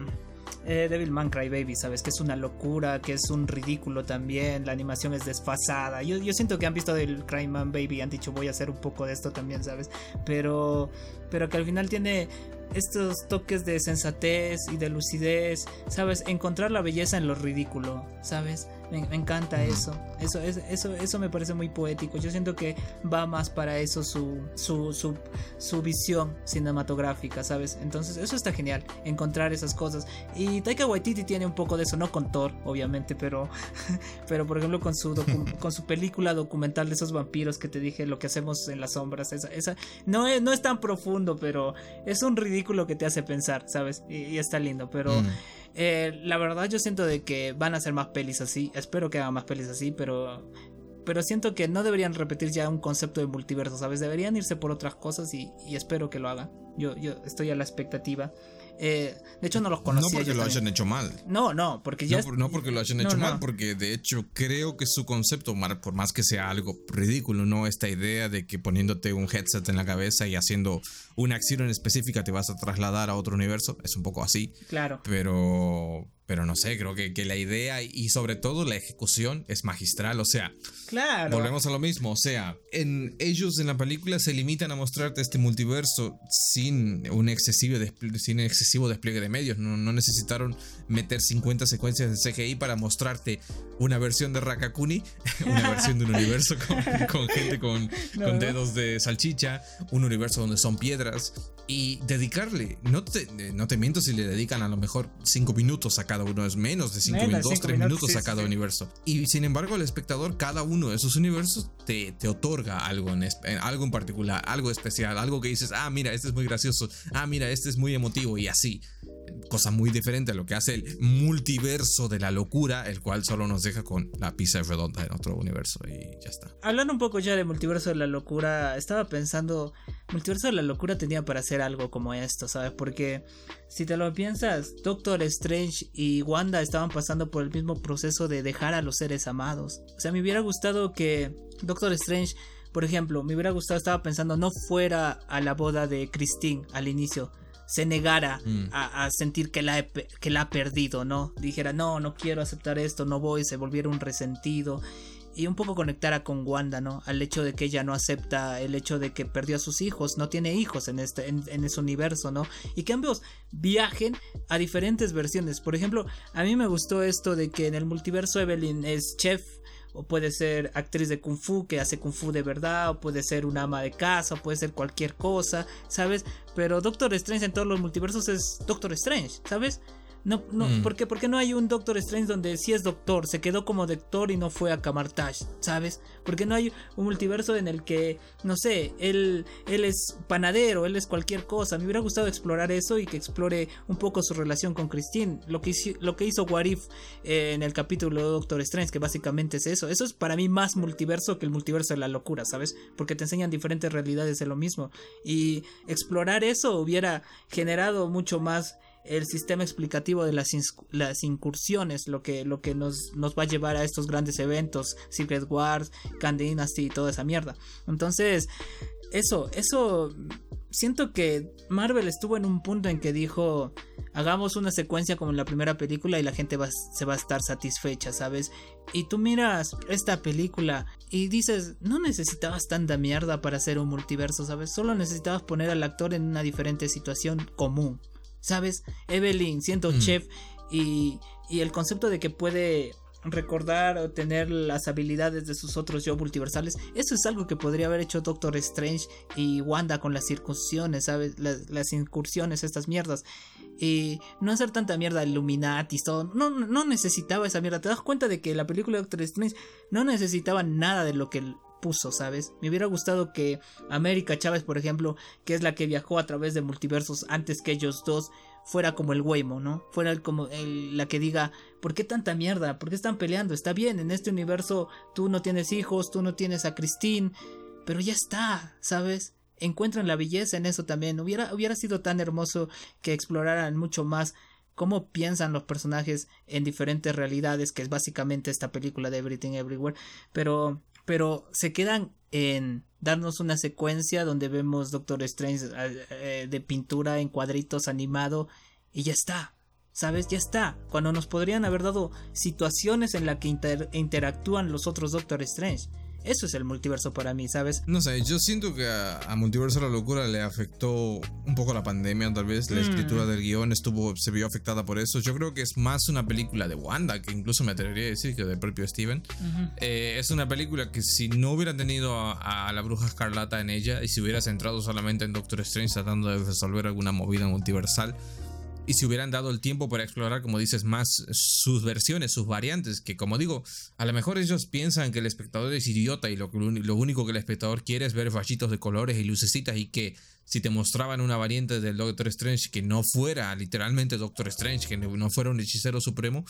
eh, Devil Man Cry Baby, ¿sabes? Que es una locura, que es un ridículo también, la animación es desfasada. Yo, yo siento que han visto del Man Baby y han dicho voy a hacer un poco de esto también, ¿sabes? Pero, pero que al final tiene estos toques de sensatez y de lucidez, ¿sabes? Encontrar la belleza en lo ridículo, ¿sabes? Me, encanta eso. Eso, eso. eso me parece muy poético. Yo siento que va más para eso su, su, su, su visión cinematográfica, ¿sabes? Entonces, eso está genial, encontrar esas cosas. Y Taika Waititi tiene un poco de eso, no con Thor, obviamente, pero, pero por ejemplo, con su, con su película documental de esos vampiros que te dije, lo que hacemos en las sombras. Esa, esa, no, es, no es tan profundo, pero es un ridículo que te hace pensar, ¿sabes? Y, está lindo, pero. Mm. Eh, la verdad yo siento de que van a ser más pelis así. Espero que hagan más pelis así, pero pero siento que no deberían repetir ya un concepto de multiverso, ¿sabes? Deberían irse por otras cosas y, y espero que lo hagan. Yo, yo estoy a la expectativa. Eh, de hecho, no los conocía. No porque lo hayan hecho mal. No, no, porque ya. No, no porque lo hayan hecho mal, porque de hecho creo que su concepto, por más que sea algo ridículo, ¿no? Esta idea de que poniéndote un headset en la cabeza y haciendo una acción en específica te vas a trasladar a otro universo, es un poco así. Claro. Pero pero no sé, creo que, que, la idea y sobre todo la ejecución es magistral. O sea, claro. volvemos a lo mismo. O sea, en, ellos en la película se limitan a mostrarte este multiverso sin un excesivo, sin excesivo despliegue de medios. No, no, necesitaron meter 50 secuencias de CGI para mostrarte una versión de Rakakuni, una versión de un universo con, gente con, con dedos de salchicha, un universo donde son piedras y dedicarle, no te, no te miento si le dedican a lo mejor 5 minutos a cada uno es menos de 5 minutos, 3 minutos, a cada universo. Y sin embargo, el espectador, cada uno de esos universos te, te otorga algo en, algo en particular, algo especial, algo que dices, ah, mira, este es muy gracioso, ah, mira, este es muy emotivo y así cosa muy diferente a lo que hace el multiverso de la locura, el cual solo nos deja con la pizza redonda en otro universo y ya está. Hablando un poco ya de multiverso de la locura, estaba pensando, multiverso de la locura tenía para hacer algo como esto, ¿sabes? Porque si te lo piensas, Doctor Strange y Wanda estaban pasando por el mismo proceso de dejar a los seres amados. O sea, me hubiera gustado que Doctor Strange por ejemplo, me hubiera gustado, estaba pensando, no fuera a la boda de Christine al inicio, se negara mm. a, sentir que la, que la ha perdido, ¿no? Dijera, no, no quiero aceptar esto, no voy, se volviera un resentido. Y un poco conectara con Wanda, ¿no? Al hecho de que ella no acepta el hecho de que perdió a sus hijos, no tiene hijos en, este, en, ese universo, ¿no? Y que ambos viajen a diferentes versiones. Por ejemplo, a mí me gustó esto de que en el multiverso Evelyn es chef o puede ser actriz de kung fu que hace kung fu de verdad, o puede ser una ama de casa, o puede ser cualquier cosa, ¿sabes? Pero Doctor Strange en todos los multiversos es Doctor Strange, ¿sabes? No, no, mm. ¿por, qué? no hay un Doctor Strange donde sí es doctor, se quedó como doctor y no fue a Kamartash, ¿sabes? Porque no hay un multiverso en el que, no sé, él, él es panadero, él es cualquier cosa. Me hubiera gustado explorar eso y que explore un poco su relación con Christine. Lo que, hizo, lo que hizo Warif eh, en el capítulo de Doctor Strange, que básicamente es eso. Eso es para mí más multiverso que el multiverso de la locura, ¿sabes? Porque te enseñan diferentes realidades de lo mismo. Y explorar eso hubiera generado mucho más el sistema explicativo de las, las incursiones, lo que, lo que nos, nos, va a llevar a estos grandes eventos, Secret Wars, Khan Dynasty y toda esa mierda. Entonces, eso, eso, siento que Marvel estuvo en un punto en que dijo, hagamos una secuencia como en la primera película y la gente va, se va a estar satisfecha, ¿sabes? Y tú miras esta película y dices, no necesitabas tanta mierda para hacer un multiverso, ¿sabes? Solo necesitabas poner al actor en una diferente situación común. ¿Sabes? Evelyn siendo mm. chef y, y el concepto de que puede recordar o tener las habilidades de sus otros yo multiversales. Eso es algo que podría haber hecho Doctor Strange y Wanda con las circunciones, ¿sabes? Las, incursiones, estas mierdas. Y no hacer tanta mierda Illuminati, todo. No, no necesitaba esa mierda. Te das cuenta de que la película de Doctor Strange no necesitaba nada de lo que puso, ¿sabes? Me hubiera gustado que América Chávez, por ejemplo, que es la que viajó a través de multiversos antes que ellos dos, fuera como el Waymo, ¿no? Fuera como la que diga, ¿por qué tanta mierda? ¿Por qué están peleando? Está bien, en este universo tú no tienes hijos, tú no tienes a Christine, pero ya está, ¿sabes? Encuentran la belleza en eso también. Hubiera, hubiera sido tan hermoso que exploraran mucho más cómo piensan los personajes en diferentes realidades, que es básicamente esta película de Everything Everywhere, pero pero se quedan en darnos una secuencia donde vemos Doctor Strange eh, eh, de pintura en cuadritos animado y ya está. ¿Sabes? Ya está. Cuando nos podrían haber dado situaciones en las que interactúan los otros Doctor Strange. Eso es el multiverso para mí, ¿sabes? No sé, yo siento que a, Multiverso la locura le afectó un poco la pandemia, tal vez. La mm. escritura del guion estuvo, se vio afectada por eso. Yo creo que es más una película de Wanda, que incluso me atrevería a decir que del propio Steven. Eh, es una película que si no hubiera tenido a, a, la bruja escarlata en ella y si hubiera centrado solamente en Doctor Strange tratando de resolver alguna movida multiversal, y si hubieran dado el tiempo para explorar, como dices, más sus versiones, sus variantes, que como digo, a lo mejor ellos piensan que el espectador es idiota y lo, lo único que el espectador quiere es ver fallitos de colores y lucecitas y que si te mostraban una variante del Doctor Strange que no fuera literalmente Doctor Strange, que no fuera un hechicero supremo,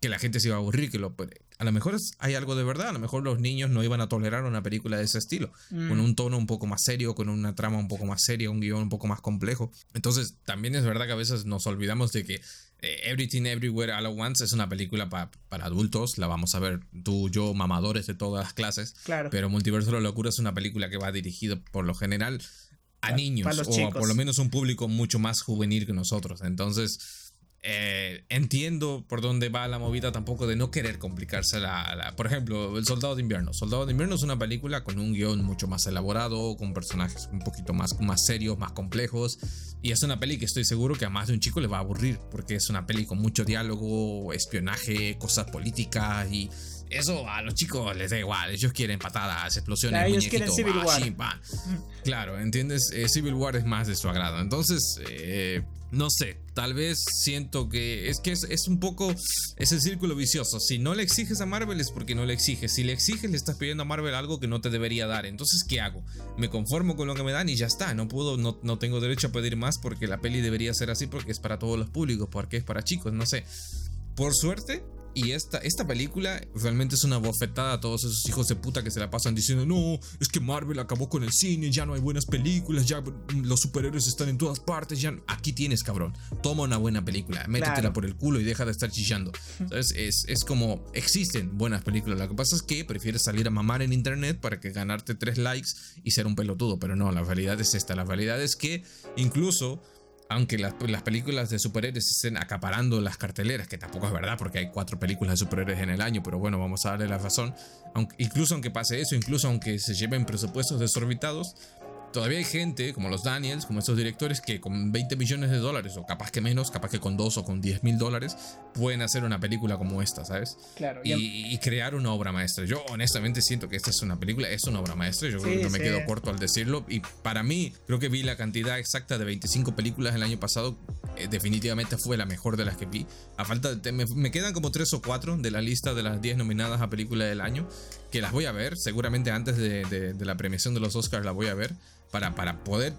que la gente se iba a aburrir, que lo, a lo mejor hay algo de verdad, a lo mejor los niños no iban a tolerar una película de ese estilo, con mm. un tono un poco más serio, con una trama un poco más seria, un guion un poco más complejo. Entonces, también es verdad que a veces nos olvidamos de que eh, Everything Everywhere All at Once es una película para adultos, la vamos a ver tú, yo, mamadores de todas las clases, claro. pero Multiverso de la Locura es una película que va dirigido por lo general a niños, o por lo menos un público mucho más juvenil que nosotros. Entonces eh, entiendo por dónde va la movida tampoco de no querer complicarse la, Por ejemplo, El Soldado de Invierno. Soldado de Invierno es una película con un guion mucho más elaborado, con personajes un poquito más, más serios, más complejos. Y es una peli que estoy seguro que a más de un chico le va a aburrir, porque es una peli con mucho diálogo, espionaje, cosas políticas y... Eso a los chicos les da igual, ellos quieren patadas, explosiones, ellos quieren Civil War. Claro, ¿entiendes? Eh, Civil War es más de su agrado. Entonces, eh, no sé, tal vez siento que es que es, un poco ese círculo vicioso. Si no le exiges a Marvel es porque no le exiges. Si le exiges le estás pidiendo a Marvel algo que no te debería dar. Entonces, ¿qué hago? Me conformo con lo que me dan y ya está. No puedo, no, no tengo derecho a pedir más porque la peli debería ser así porque es para todos los públicos, porque es para chicos, no sé. Por suerte, y esta, esta película realmente es una bofetada a todos esos hijos de puta que se la pasan diciendo, no, es que Marvel acabó con el cine, ya no hay buenas películas, ya los superhéroes están en todas partes, ya... Aquí tienes, cabrón. Toma una buena película, métetela por el culo y deja de estar chillando. Es, es como, existen buenas películas. Lo que pasa es que prefieres salir a mamar en internet para que ganarte tres likes y ser un pelotudo. Pero no, la realidad es esta. La realidad es que incluso aunque las, películas de superhéroes estén acaparando las carteleras, que tampoco es verdad porque hay cuatro películas de superhéroes en el año, pero bueno, vamos a darle la razón. incluso aunque pase eso, incluso aunque se lleven presupuestos desorbitados, todavía hay gente como los Daniels, como estos directores que con 20 millones de dólares, o capaz que menos, capaz que con 2 o con 10 mil dólares, pueden hacer una película como esta, ¿sabes? Claro. Y, crear una obra maestra. Yo honestamente siento que esta es una película, es una obra maestra. Yo creo que no me quedo corto al decirlo. Y para mí, creo que vi la cantidad exacta de 25 películas el año pasado. Eh, definitivamente fue la mejor de las que vi. A falta de, me, quedan como 3 o 4 de la lista de las 10 nominadas a película del año. Que las voy a ver. Seguramente antes de, de la premiación de los Oscars la voy a ver para, para poder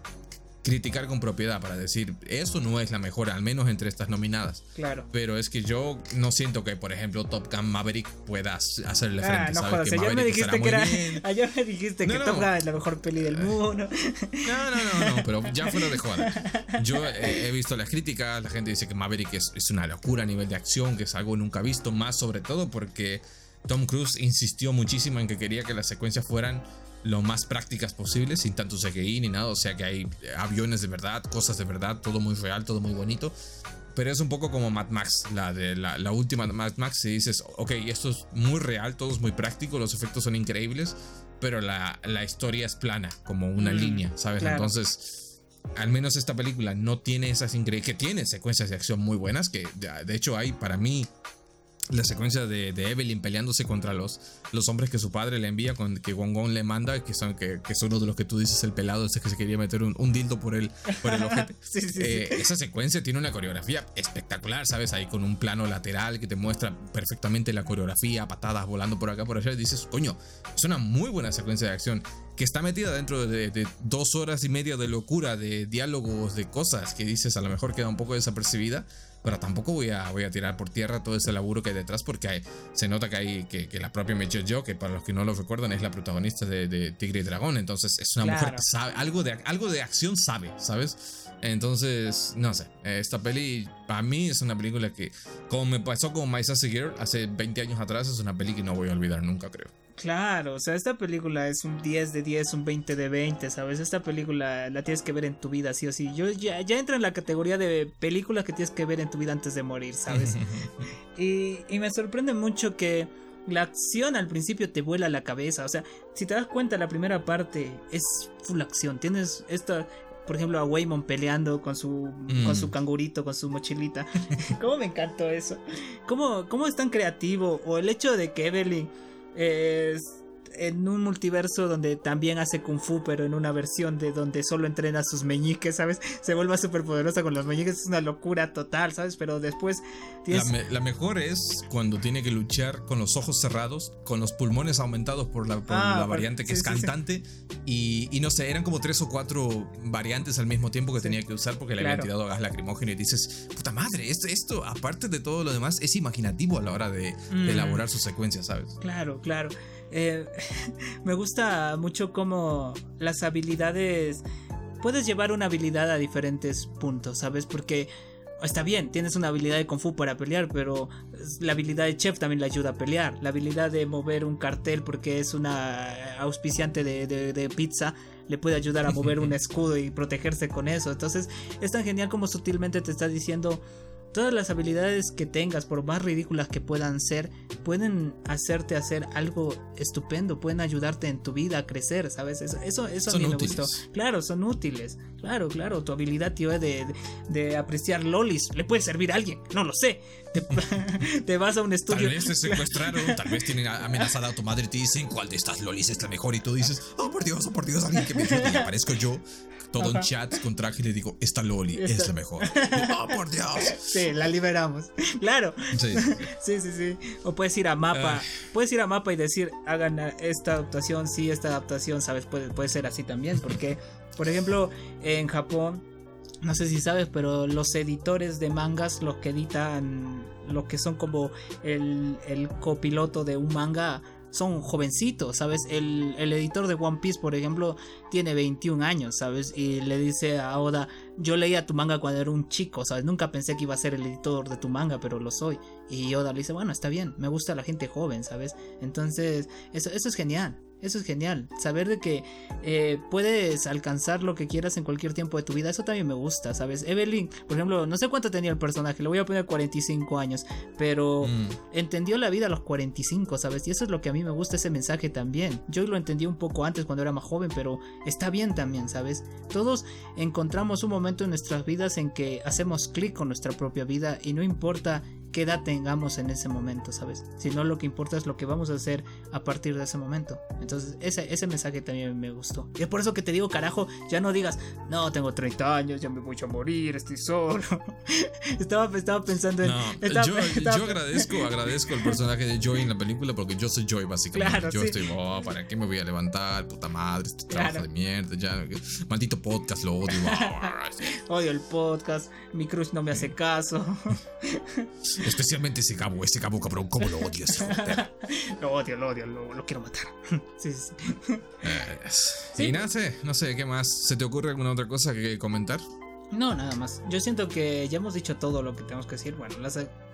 criticar con propiedad, para decir, eso no es la mejor, al menos entre estas nominadas. Claro. Pero es que yo no siento que, por ejemplo, Top Gun Maverick pueda hacerle ah, frente. no ¿sabes? ayer me dijiste que era. Ayer me dijiste que Top Gun es la mejor peli del mundo. No, no, no, no, pero ya fuera de joda. Yo he visto las críticas, la gente dice que Maverick es, es una locura a nivel de acción, que es algo nunca visto, más sobre todo porque Tom Cruise insistió muchísimo en que quería que las secuencias fueran lo más prácticas posibles, sin tanto CGI ni nada. O sea que hay aviones de verdad, cosas de verdad, todo muy real, todo muy bonito. Pero es un poco como Mad Max, la de la, última Mad Max. Si dices, ok, esto es muy real, todo es muy práctico, los efectos son increíbles, pero la, historia es plana, como una mm, línea, ¿sabes? Entonces, al menos esta película no tiene esas increíbles. que tiene secuencias de acción muy buenas, que de hecho hay para mí la secuencia de, Evelyn peleándose contra los, los hombres que su padre le envía, con, que Wong le manda, que son, que, que son uno de los que tú dices, el pelado, ese que se quería meter un, un dildo por el, por el ojete. Eh, esa secuencia tiene una coreografía espectacular, ¿sabes? Ahí con un plano lateral que te muestra perfectamente la coreografía, patadas volando por acá, por allá, y dices, coño, es una muy buena secuencia de acción que está metida dentro de, de, dos horas y media de locura, de diálogos, de cosas que dices, a lo mejor queda un poco desapercibida pero tampoco voy a, voy a tirar por tierra todo ese laburo que hay detrás porque se nota que hay que, la propia Michelle Yeoh, que para los que no lo recuerdan es la protagonista de, Tigre y Dragón, entonces es una mujer que sabe, algo de, algo de acción sabe, ¿sabes? Entonces, no sé, esta peli para mí es una película que, como me pasó con My Sassy Girl hace 20 años atrás, es una peli que no voy a olvidar nunca, creo. Claro, o sea, esta película es un 10 de 10, un 20 de 20, ¿sabes? Esta película la tienes que ver en tu vida, sí o sí. Yo ya, ya entro en la categoría de películas que tienes que ver en tu vida antes de morir, ¿sabes? y, y me sorprende mucho que la acción al principio te vuela la cabeza. O sea, si te das cuenta, la primera parte es full acción. Tienes esta, por ejemplo, a Waymon peleando con su, con su mm. cangurito, con su mochilita. ¿Cómo me encantó eso? ¿Cómo, ¿Cómo es tan creativo? O el hecho de que Evelyn es en un multiverso donde también hace kung fu, pero en una versión de donde solo entrena sus meñiques, ¿sabes? Se vuelve súper poderosa con los meñiques, es una locura total, ¿sabes? Pero después... La, mejor es cuando tiene que luchar con los ojos cerrados, con los pulmones aumentados por la, ah, variante que es cantante, Y, no sé, eran como tres o cuatro variantes al mismo tiempo que tenía que usar porque le habían tirado gas lacrimógeno y dices, puta madre, esto, esto, aparte de todo lo demás, es imaginativo a la hora de, de mm. elaborar sus secuencias, ¿sabes? Claro, claro. Eh, me gusta mucho cómo las habilidades... Puedes llevar una habilidad a diferentes puntos, ¿sabes? Porque está bien, tienes una habilidad de Kung Fu para pelear, pero la habilidad de Chef también le ayuda a pelear. La habilidad de mover un cartel porque es una auspiciante de, de pizza le puede ayudar a mover un escudo y protegerse con eso. Entonces es tan genial como sutilmente te está diciendo Todas las habilidades que tengas, por más ridículas que puedan ser, pueden hacerte hacer algo estupendo, pueden ayudarte en tu vida a crecer, ¿sabes? Eso, eso, a mí me gustó. Claro, son útiles. Claro, claro, tu habilidad, tío, de, de, apreciar lolis le puede servir a alguien, no lo sé. Te, vas a un estudio. Tal vez te secuestraron, tal vez tienen amenazada a tu madre y te dicen cuál de estas lolis es la mejor y tú dices, oh por Dios, oh por Dios, alguien que me ayude y aparezco yo todo un chat con traje y le digo, esta Loli es la mejor. ¡Oh, por Dios! Sí, la liberamos. Claro. Sí. sí, sí, O puedes ir a mapa. Ah. Puedes ir a mapa y decir, hagan esta adaptación, sí, esta adaptación, ¿sabes? Puede, puede ser así también. Porque, por ejemplo, en Japón, no sé si sabes, pero los editores de mangas, los que editan, los que son como el, el copiloto de un manga, son jovencitos, ¿sabes? El, editor de One Piece, por ejemplo, tiene 21 años, ¿sabes? Y le dice a Oda, yo leía tu manga cuando era un chico, ¿sabes? Nunca pensé que iba a ser el editor de tu manga, pero lo soy. Y Oda le dice, bueno, está bien, me gusta la gente joven, ¿sabes? Entonces, eso, eso es genial. Eso es genial. Saber de que eh, puedes alcanzar lo que quieras en cualquier tiempo de tu vida. Eso también me gusta, ¿sabes? Evelyn, por ejemplo, no sé cuánto tenía el personaje. Le voy a poner 45 años. Pero mm. entendió la vida a los 45, ¿sabes? Y eso es lo que a mí me gusta ese mensaje también. Yo lo entendí un poco antes cuando era más joven, pero está bien también, ¿sabes? Todos encontramos un momento en nuestras vidas en que hacemos clic con nuestra propia vida y no importa qué edad tengamos en ese momento, ¿sabes? Sino lo que importa es lo que vamos a hacer a partir de ese momento. Entonces, ese, ese mensaje también me gustó. Y es por eso que te digo, carajo, ya no digas, no, tengo 30 años, ya me voy a morir, estoy solo. estaba, estaba pensando en... yo, agradezco, agradezco el personaje de Joy en la película porque yo soy Joy, básicamente. yo estoy, oh, ¿para qué me voy a levantar? Puta madre, este trabajo de mierda, ya. Maldito podcast, lo odio. odio el podcast, mi crush no me hace caso. Especialmente ese cabo, ese cabo cabrón, ¿cómo lo odio Lo odio, lo odio, lo, quiero matar. sí, sí, sí. Y nada, sé, no sé, ¿qué más? ¿Se te ocurre alguna otra cosa que comentar? No, nada más. Yo siento que ya hemos dicho todo lo que tenemos que decir. Bueno,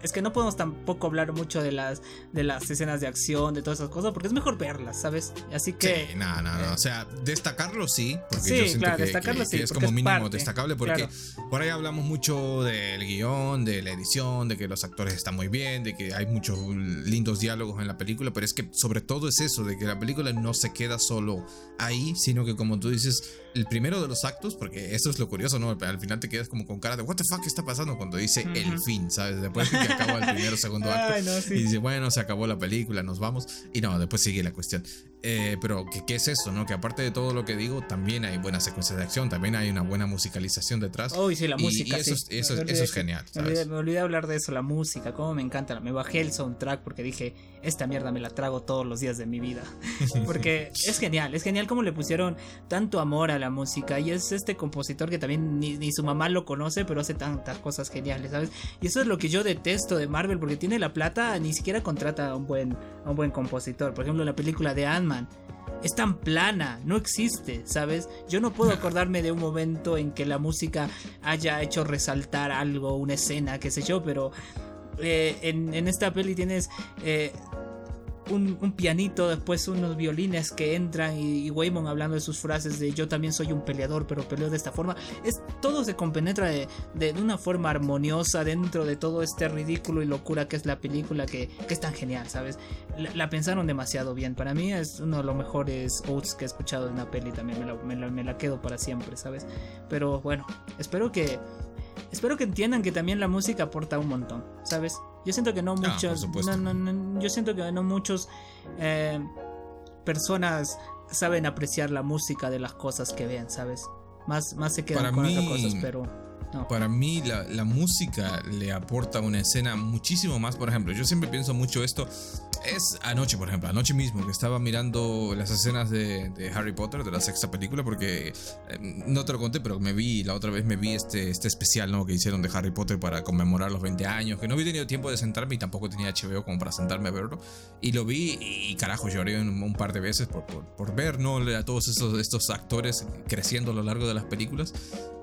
es que no podemos tampoco hablar mucho de las de las escenas de acción, de todas esas cosas, porque es mejor verlas, ¿sabes? Así que. Sí, no, no, no. Eh, o sea, destacarlo sí, porque yo siento claro, que, destacarlo sí, es como mínimo destacable, porque por ahí hablamos mucho del guion, de la edición, de que los actores están muy bien, de que hay muchos lindos diálogos en la película, pero es que sobre todo es eso, de que la película no se queda solo ahí, sino que como tú dices el primero de los actos, porque eso es lo curioso, ¿no? Al final te quedas como con cara de, ¿What the fuck ¿qué está pasando? Cuando dice el fin, ¿sabes? Después de que acaba el primero o segundo acto. Y dice, bueno, se acabó la película, nos vamos. Y no, después sigue la cuestión. Eh, pero, ¿qué, ¿qué, es eso, no? Que aparte de todo lo que digo, también hay buenas secuencias de acción, también hay una buena musicalización detrás. Oh, sí, la música. Y eso, eso, eso, es genial. Me olvidé, hablar de eso, la música, cómo me encanta. Me bajé el soundtrack porque dije, esta mierda me la trago todos los días de mi vida. porque es genial, es genial cómo le pusieron tanto amor a la música. Y es este compositor que también ni, ni su mamá lo conoce, pero hace tantas cosas geniales, ¿sabes? Y eso es lo que yo detesto de Marvel, porque tiene la plata, ni siquiera contrata a un buen, a un buen compositor. Por ejemplo, la película de Ant-Man es tan plana, no existe, ¿sabes? Yo no puedo acordarme de un momento en que la música haya hecho resaltar algo, una escena, qué sé yo, pero eh, en, esta peli tienes... Eh, un, pianito, después unos violines que entran y, Waymon hablando de sus frases de yo también soy un peleador, pero peleo de esta forma. Es, todo se compenetra de, una forma armoniosa dentro de todo este ridículo y locura que es la película que, que es tan genial, ¿sabes? La, pensaron demasiado bien. Para mí es uno de los mejores oats que he escuchado en una peli también. Me me la, me la quedo para siempre, ¿sabes? Pero bueno, espero que... Espero que entiendan que también la música aporta un montón, ¿sabes? Yo siento que no ah, muchos. yo siento que no muchos eh, personas saben apreciar la música de las cosas que ven, ¿sabes? Más, más se quedan con otras cosas, pero. Para mí la, la, música le aporta una escena muchísimo más. Por ejemplo, yo siempre pienso mucho esto es anoche, por ejemplo, anoche mismo que estaba mirando las escenas de, Harry Potter, de la sexta película, porque eh, no te lo conté, pero me vi, la otra vez me vi este, este especial ¿no? que hicieron de Harry Potter para conmemorar los 20 años, que no había tenido tiempo de sentarme y tampoco tenía HBO como para sentarme a verlo. Y lo vi y carajo, lloré un, un par de veces por, por, por, ver ¿no? a todos esos, estos actores creciendo a lo largo de las películas.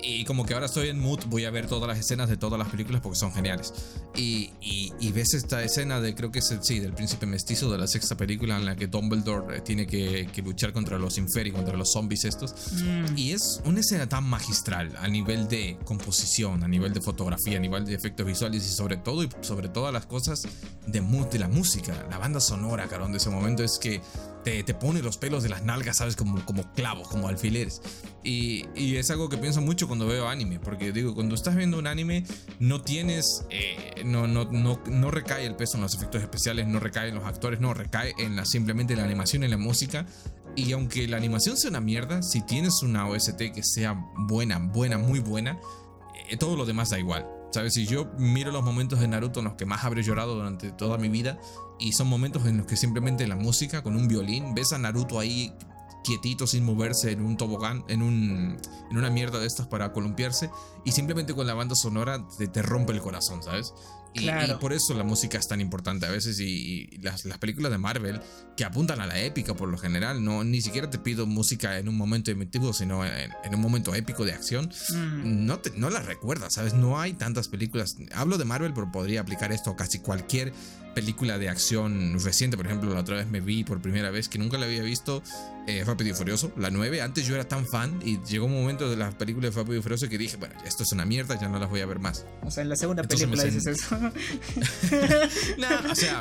Y como que ahora estoy en mood, voy a ver todas las escenas de todas las películas porque son geniales. Y, y, ves esta escena de, creo que es el, sí, del príncipe mestizo de la sexta película en la que Dumbledore eh, tiene que, que luchar contra los Inferi, contra los zombies estos. Mm. Y es una escena tan magistral a nivel de composición, a nivel de fotografía, a nivel de efectos visuales y sobre todo y sobre todas las cosas de mood de la música, la banda sonora, carón, de ese momento es que te, te, pone los pelos de las nalgas, ¿sabes? Como, como clavos, como alfileres. Y, y, es algo que pienso mucho cuando veo anime, porque digo, cuando estás viendo un anime, no tienes, eh, no, no, no, no recae el peso en los efectos especiales, no recae en los actores, no, recae en la, simplemente la animación y la música. Y aunque la animación sea una mierda, si tienes una OST que sea buena, buena, muy buena, eh, todo lo demás da igual. ¿Sabes? Si yo miro los momentos de Naruto en los que más habré llorado durante toda mi vida, y son momentos en los que simplemente la música con un violín, ves a Naruto ahí quietito sin moverse en un tobogán, en, un, en una mierda de estas para columpiarse y simplemente con la banda sonora te, te rompe el corazón, ¿sabes? Y, por eso la música es tan importante a veces y, las, las, películas de Marvel que apuntan a la épica por lo general, no ni siquiera te pido música en un momento emotivo, sino en, un momento épico de acción, mm. no, te, no las recuerdas, ¿sabes? No hay tantas películas, hablo de Marvel pero podría aplicar esto a casi cualquier película de acción reciente, por ejemplo, la otra vez me vi por primera vez que nunca la había visto eh, Rápido y Furioso, la 9. Antes yo era tan fan y llegó un momento de las películas de Rápido y Furioso que dije, bueno, esto es una mierda, ya no las voy a ver más. O sea, en la segunda película dices eso. o sea,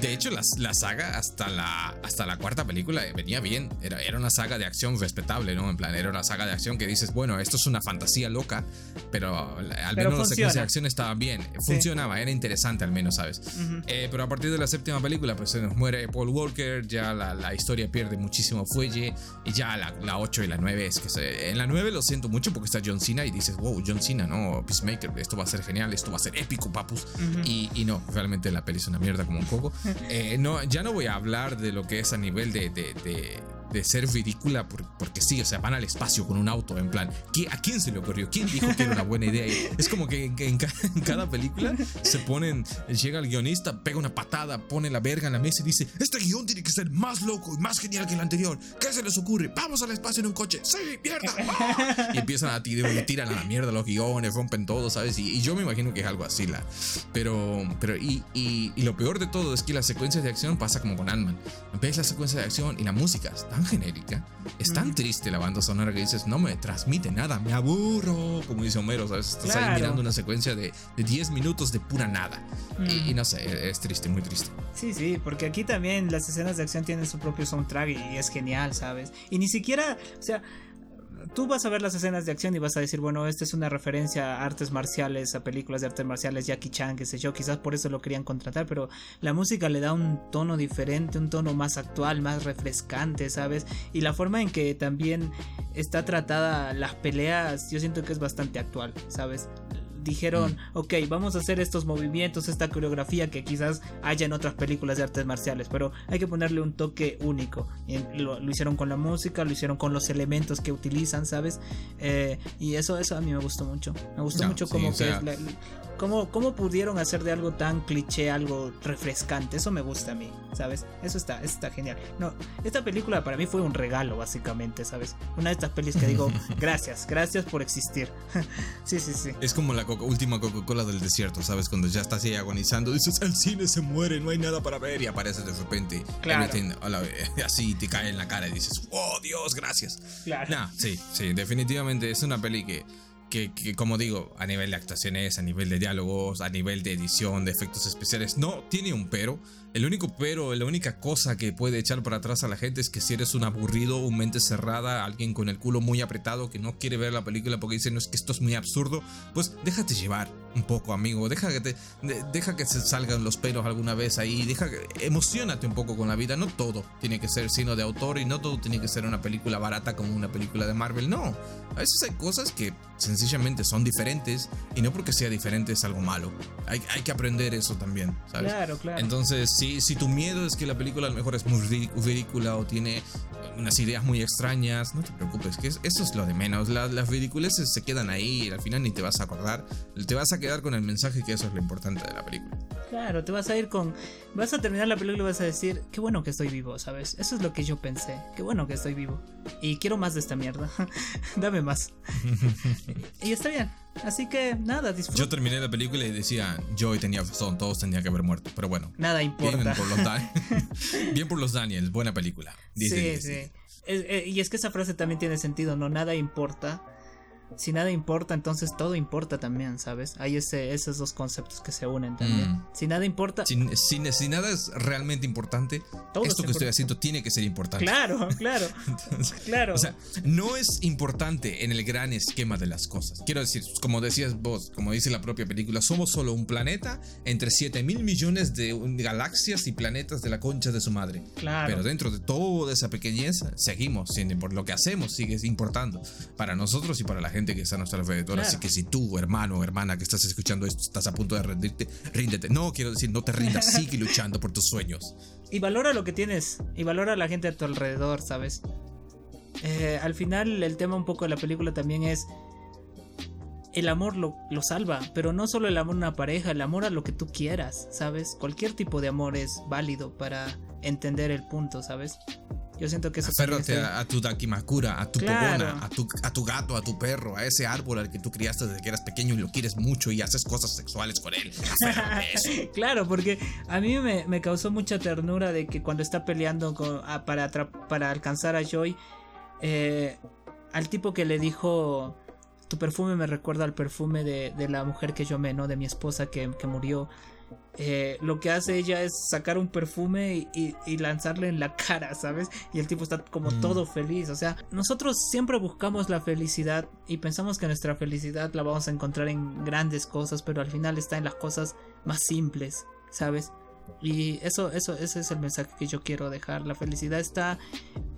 de, hecho, la, la, saga hasta la, hasta la cuarta película venía bien. Era, era una saga de acción respetable, ¿no? En plan, era una saga de acción que dices, bueno, esto es una fantasía loca, pero al menos la secuencia de acción estaba bien. Funcionaba, era interesante al menos, ¿sabes? Eh, pero a partir de la séptima película, pues se nos muere Paul Walker, ya la, la historia pierde muchísimo fuelle, y ya la, la 8 y la 9 es que se, en la 9 lo siento mucho porque está John Cena y dices, wow, John Cena, ¿no? Peacemaker, esto va a ser genial, esto va a ser épico, papus. y, y, no, realmente la peli es una mierda como un coco. Eh, no, ya no voy a hablar de lo que es a nivel de, de, de de ser ridícula porque sí, o sea, van al espacio con un auto, en plan, ¿a quién se le ocurrió? ¿Quién dijo que era una buena idea? Es como que en, cada película se ponen, llega el guionista, pega una patada, pone la verga en la mesa y dice, este guion tiene que ser más loco y más genial que el anterior. ¿Qué se les ocurre? Vamos al espacio en un coche. Sí, mierda. Y empiezan a tirar, y tiran a la mierda los guiones, rompen todo, ¿sabes? Y, yo me imagino que es algo así, la. Pero, pero, y, y, lo peor de todo es que las secuencias de acción pasa como con Ant-Man. Ves la secuencia de acción y la música está tan genérica, es tan triste la banda sonora que dices, no me transmite nada, me aburro, como dice Homero, ¿sabes? Estás ahí mirando una secuencia de, de 10 minutos de pura nada. Y, no sé, es triste, muy triste. Sí, sí, porque aquí también las escenas de acción tienen su propio soundtrack y es genial, ¿sabes? Y ni siquiera, o sea, tú vas a ver las escenas de acción y vas a decir, bueno, esta es una referencia a artes marciales, a películas de artes marciales, Jackie Chan, qué sé yo, quizás por eso lo querían contratar, pero la música le da un tono diferente, un tono más actual, más refrescante, ¿sabes? Y la forma en que también está tratada las peleas, yo siento que es bastante actual, ¿sabes? Dijeron, ok, vamos a hacer estos movimientos, esta coreografía que quizás haya en otras películas de artes marciales, pero hay que ponerle un toque único. lo, hicieron con la música, lo hicieron con los elementos que utilizan, ¿sabes? Eh, y eso, eso a mí me gustó mucho. Me gustó mucho como que ¿Cómo, ¿Cómo pudieron hacer de algo tan cliché algo refrescante? Eso me gusta a mí, ¿sabes? Eso está, eso está genial. No, esta película para mí fue un regalo, básicamente, ¿sabes? Una de estas pelis que digo, gracias, gracias por existir. sí, sí, sí. Es como la última Coca-Cola del desierto, ¿sabes? Cuando ya estás ahí agonizando, dices, el cine se muere, no hay nada para ver, y apareces de repente, Claro. así te cae en la cara y dices, oh Dios, gracias. Claro. Nah, sí, sí, definitivamente es una peli que que, como digo, a nivel de actuaciones, a nivel de diálogos, a nivel de edición, de efectos especiales, no tiene un pero. El único pero, la única cosa que puede echar para atrás a la gente es que si eres un aburrido, un mente cerrada, alguien con el culo muy apretado que no quiere ver la película porque dice no es que esto es muy absurdo, pues déjate llevar un poco, amigo. Deja que te, deja que se salgan los pelos alguna vez ahí, deja que emocionate un poco con la vida. No todo tiene que ser sino de autor y no todo tiene que ser una película barata como una película de Marvel. No, a veces hay cosas que sencillamente son diferentes y no porque sea diferente es algo malo. Hay, hay que aprender eso también, ¿sabes? Claro, claro. Entonces, sí si, tu miedo es que la película a lo mejor es muy ridícula o tiene unas ideas muy extrañas, no te preocupes, que eso es lo de menos. las ridiculeces se quedan ahí y al final ni te vas a acordar. Te vas a quedar con el mensaje que eso es lo importante de la película. Claro, te vas a ir con. Vas a terminar la película y vas a decir, qué bueno que estoy vivo, ¿sabes? Eso es lo que yo pensé. Qué bueno que estoy vivo. Y quiero más de esta mierda. Dame más. y está bien. Así que nada, disfruta. Yo terminé la película y decía, Joy tenía razón, todos tenían que haber muerto. Pero bueno. Nada importa. Bien por los, bien por los Daniels, buena película. sí, sí. Eh, y es que esa frase también tiene sentido, ¿no? Nada importa si nada importa, entonces todo importa también, ¿sabes? Hay ese, esos dos conceptos que se unen también. Mm. Si nada importa. Si, si, nada es realmente importante, esto que estoy haciendo tiene que ser importante. Claro, claro. claro. O sea, no es importante en el gran esquema de las cosas. Quiero decir, como decías vos, como dice la propia película, somos solo un planeta entre 7 mil millones de galaxias y planetas de la concha de su madre. Claro. Pero dentro de toda esa pequeñez, seguimos siendo por lo que hacemos, sigue importando para nosotros y para la gente que está a nuestro alrededor. Así que si tú, hermano o hermana que estás escuchando esto, estás a punto de rendirte, ríndete. No, quiero decir, no te rindas, sigue luchando por tus sueños. Y valora lo que tienes, y valora a la gente a tu alrededor, ¿sabes? Eh, al final, el tema un poco de la película también es. El amor lo, lo salva, pero no solo el amor a una pareja, el amor a lo que tú quieras, ¿sabes? Cualquier tipo de amor es válido para entender el punto, ¿sabes? Yo siento que eso Aférrate a, a, tu Dakimakura, a tu claro. a tu, a tu gato, a tu perro, a ese árbol al que tú criaste desde que eras pequeño y lo quieres mucho y haces cosas sexuales con él. claro, porque a mí me, me, causó mucha ternura de que cuando está peleando con, para, para alcanzar a Joy, eh, al tipo que le dijo, tu perfume me recuerda al perfume de, de la mujer que yo me, ¿no? De mi esposa que, que murió. Eh, lo que hace ella es sacar un perfume y, lanzarle en la cara, ¿sabes? Y el tipo está como mm. todo feliz. O sea, nosotros siempre buscamos la felicidad y pensamos que nuestra felicidad la vamos a encontrar en grandes cosas, pero al final está en las cosas más simples, ¿sabes? Y eso, eso, ese es el mensaje que yo quiero dejar. La felicidad está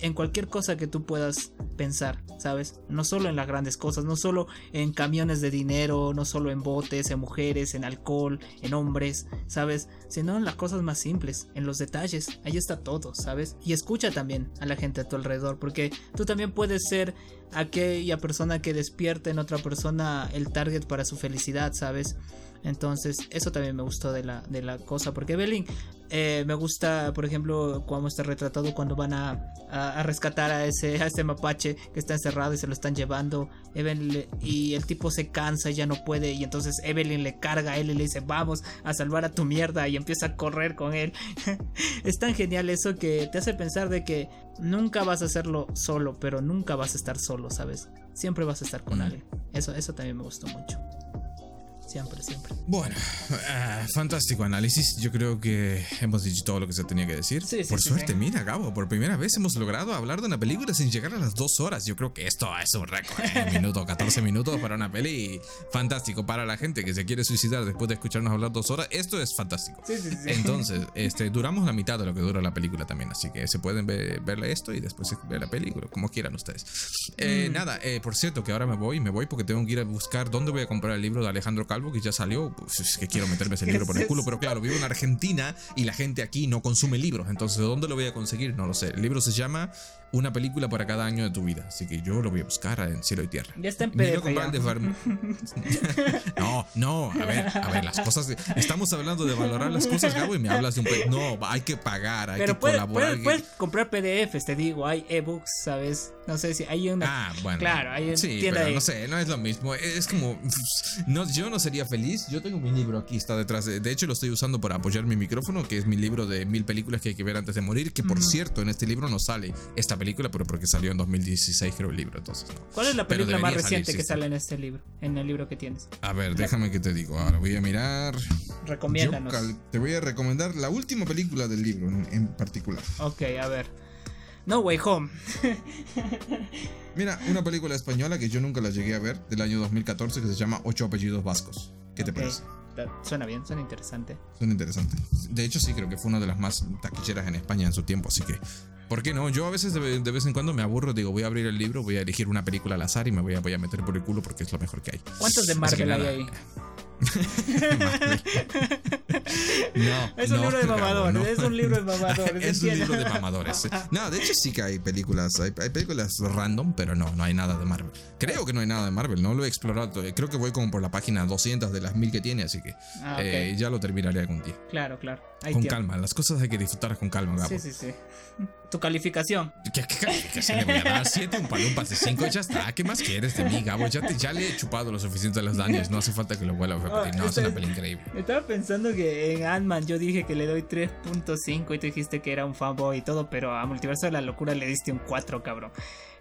en cualquier cosa que tú puedas pensar, ¿sabes? No solo en las grandes cosas, no solo en camiones de dinero, no solo en botes, en mujeres, en alcohol, en hombres, ¿sabes? Sino en las cosas más simples, en los detalles. Ahí está todo, ¿sabes? Y escucha también a la gente a tu alrededor, porque tú también puedes ser aquella persona que despierte en otra persona el target para su felicidad, ¿sabes? Entonces, eso también me gustó de la, de la cosa. Porque Evelyn eh, me gusta, por ejemplo, cómo está retratado cuando van a, a, rescatar a ese, a ese mapache que está encerrado y se lo están llevando. Evelyn y el tipo se cansa y ya no puede. Y entonces Evelyn le carga a él y le dice: Vamos a salvar a tu mierda. Y empieza a correr con él. es tan genial eso que te hace pensar de que nunca vas a hacerlo solo, pero nunca vas a estar solo, ¿sabes? Siempre vas a estar con alguien. Eso, eso también me gustó mucho. Siempre, siempre. Bueno, ah, fantástico análisis. Yo creo que hemos dicho todo lo que se tenía que decir. por suerte, mira, Gabo, por primera vez hemos logrado hablar de una película sin llegar a las dos horas. Yo creo que esto es un récord. ¿eh? minuto, 14 minutos para una peli. Fantástico. Para la gente que se quiere suicidar después de escucharnos hablar dos horas, esto es fantástico. Entonces, este, duramos la mitad de lo que dura la película también. Así que se pueden ver, verle esto y después ver la película, como quieran ustedes. Eh, mm. Nada, eh, por cierto, que ahora me voy, me voy porque tengo que ir a buscar dónde voy a comprar el libro de Alejandro Carlos que ya salió, pues es que quiero meterme ese libro por el culo, pero claro, vivo en Argentina y la gente aquí no consume libros, entonces ¿de dónde lo voy a conseguir? No lo sé. El libro se llama una película para cada año de tu vida. Así que yo lo voy a buscar en cielo y tierra. Ya está en PDF. No, no, a ver, a ver, las cosas. Estamos hablando de valorar las cosas, Gabo, y me hablas de un. pe- No, hay que pagar, hay Pero que colaborar. puedes, puedes comprar PDFs, te digo, hay ebooks, ¿sabes? No sé si hay una... Ah, bueno. Claro, hay sí, tienda pero de- no sé, no es lo mismo. Es como. No, yo no sería feliz. Yo tengo mi libro aquí, está detrás. De, de hecho, lo estoy usando para apoyar mi micrófono, que es mi libro de mil películas que hay que ver antes de morir. Que por cierto, en este libro no sale esta película, pero porque salió en 2016, creo, el libro. Entonces, no. ¿Cuál es la película más reciente que sale en este libro? En el libro que tienes. A ver, déjame que te digo. Ahora voy a mirar. Recomiéndanos. te voy a recomendar la última película del libro en, en particular. Ok, a ver. No Way Home. Mira, una película española que yo nunca la llegué a ver, del año 2014, que se llama Ocho apellidos vascos. ¿Qué te parece? Suena bien, suena interesante. Son interesantes. De hecho, sí, creo que fue una de las más taquilleras en España en su tiempo, así que. ¿Por qué no? Yo a veces de, ve- de vez en cuando me aburro, digo, voy a abrir el libro, voy a elegir una película al azar y me voy a, voy a meter por el culo porque es lo mejor que hay. ¿Cuántos de Marvel hay ahí? No. Es un no, libro de mamadores, no. es un libro de mamadores. es un libro de mamadores. No, de hecho sí que hay películas, hay, hay películas random, pero no, no hay nada de Marvel. Creo que no hay nada de Marvel, no lo he explorado. todavía. Creo que voy como por la página 200 de las 1000 que tiene, así que Ah, eh, ya lo terminaré algún día. Claro, claro. Hay con tiempo. calma, las cosas hay que disfrutarlas con calma, Gabo. Sí, sí, sí. Tu calificación. ¿Qué, qué calificación le voy a dar? ¿Siete? ¿Un palumpas de 5? Ya está. ¿Qué más quieres de mí, Gabo? Ya, te- ya le he chupado lo suficiente a los daños. No hace falta que lo vuelva a repetir. No, es una peli increíble. Estaba pensando que en Ant-Man yo dije que le doy 3.5 y tú dijiste que era un fanboy y todo, pero a Multiverso de la Locura le diste un 4, cabrón.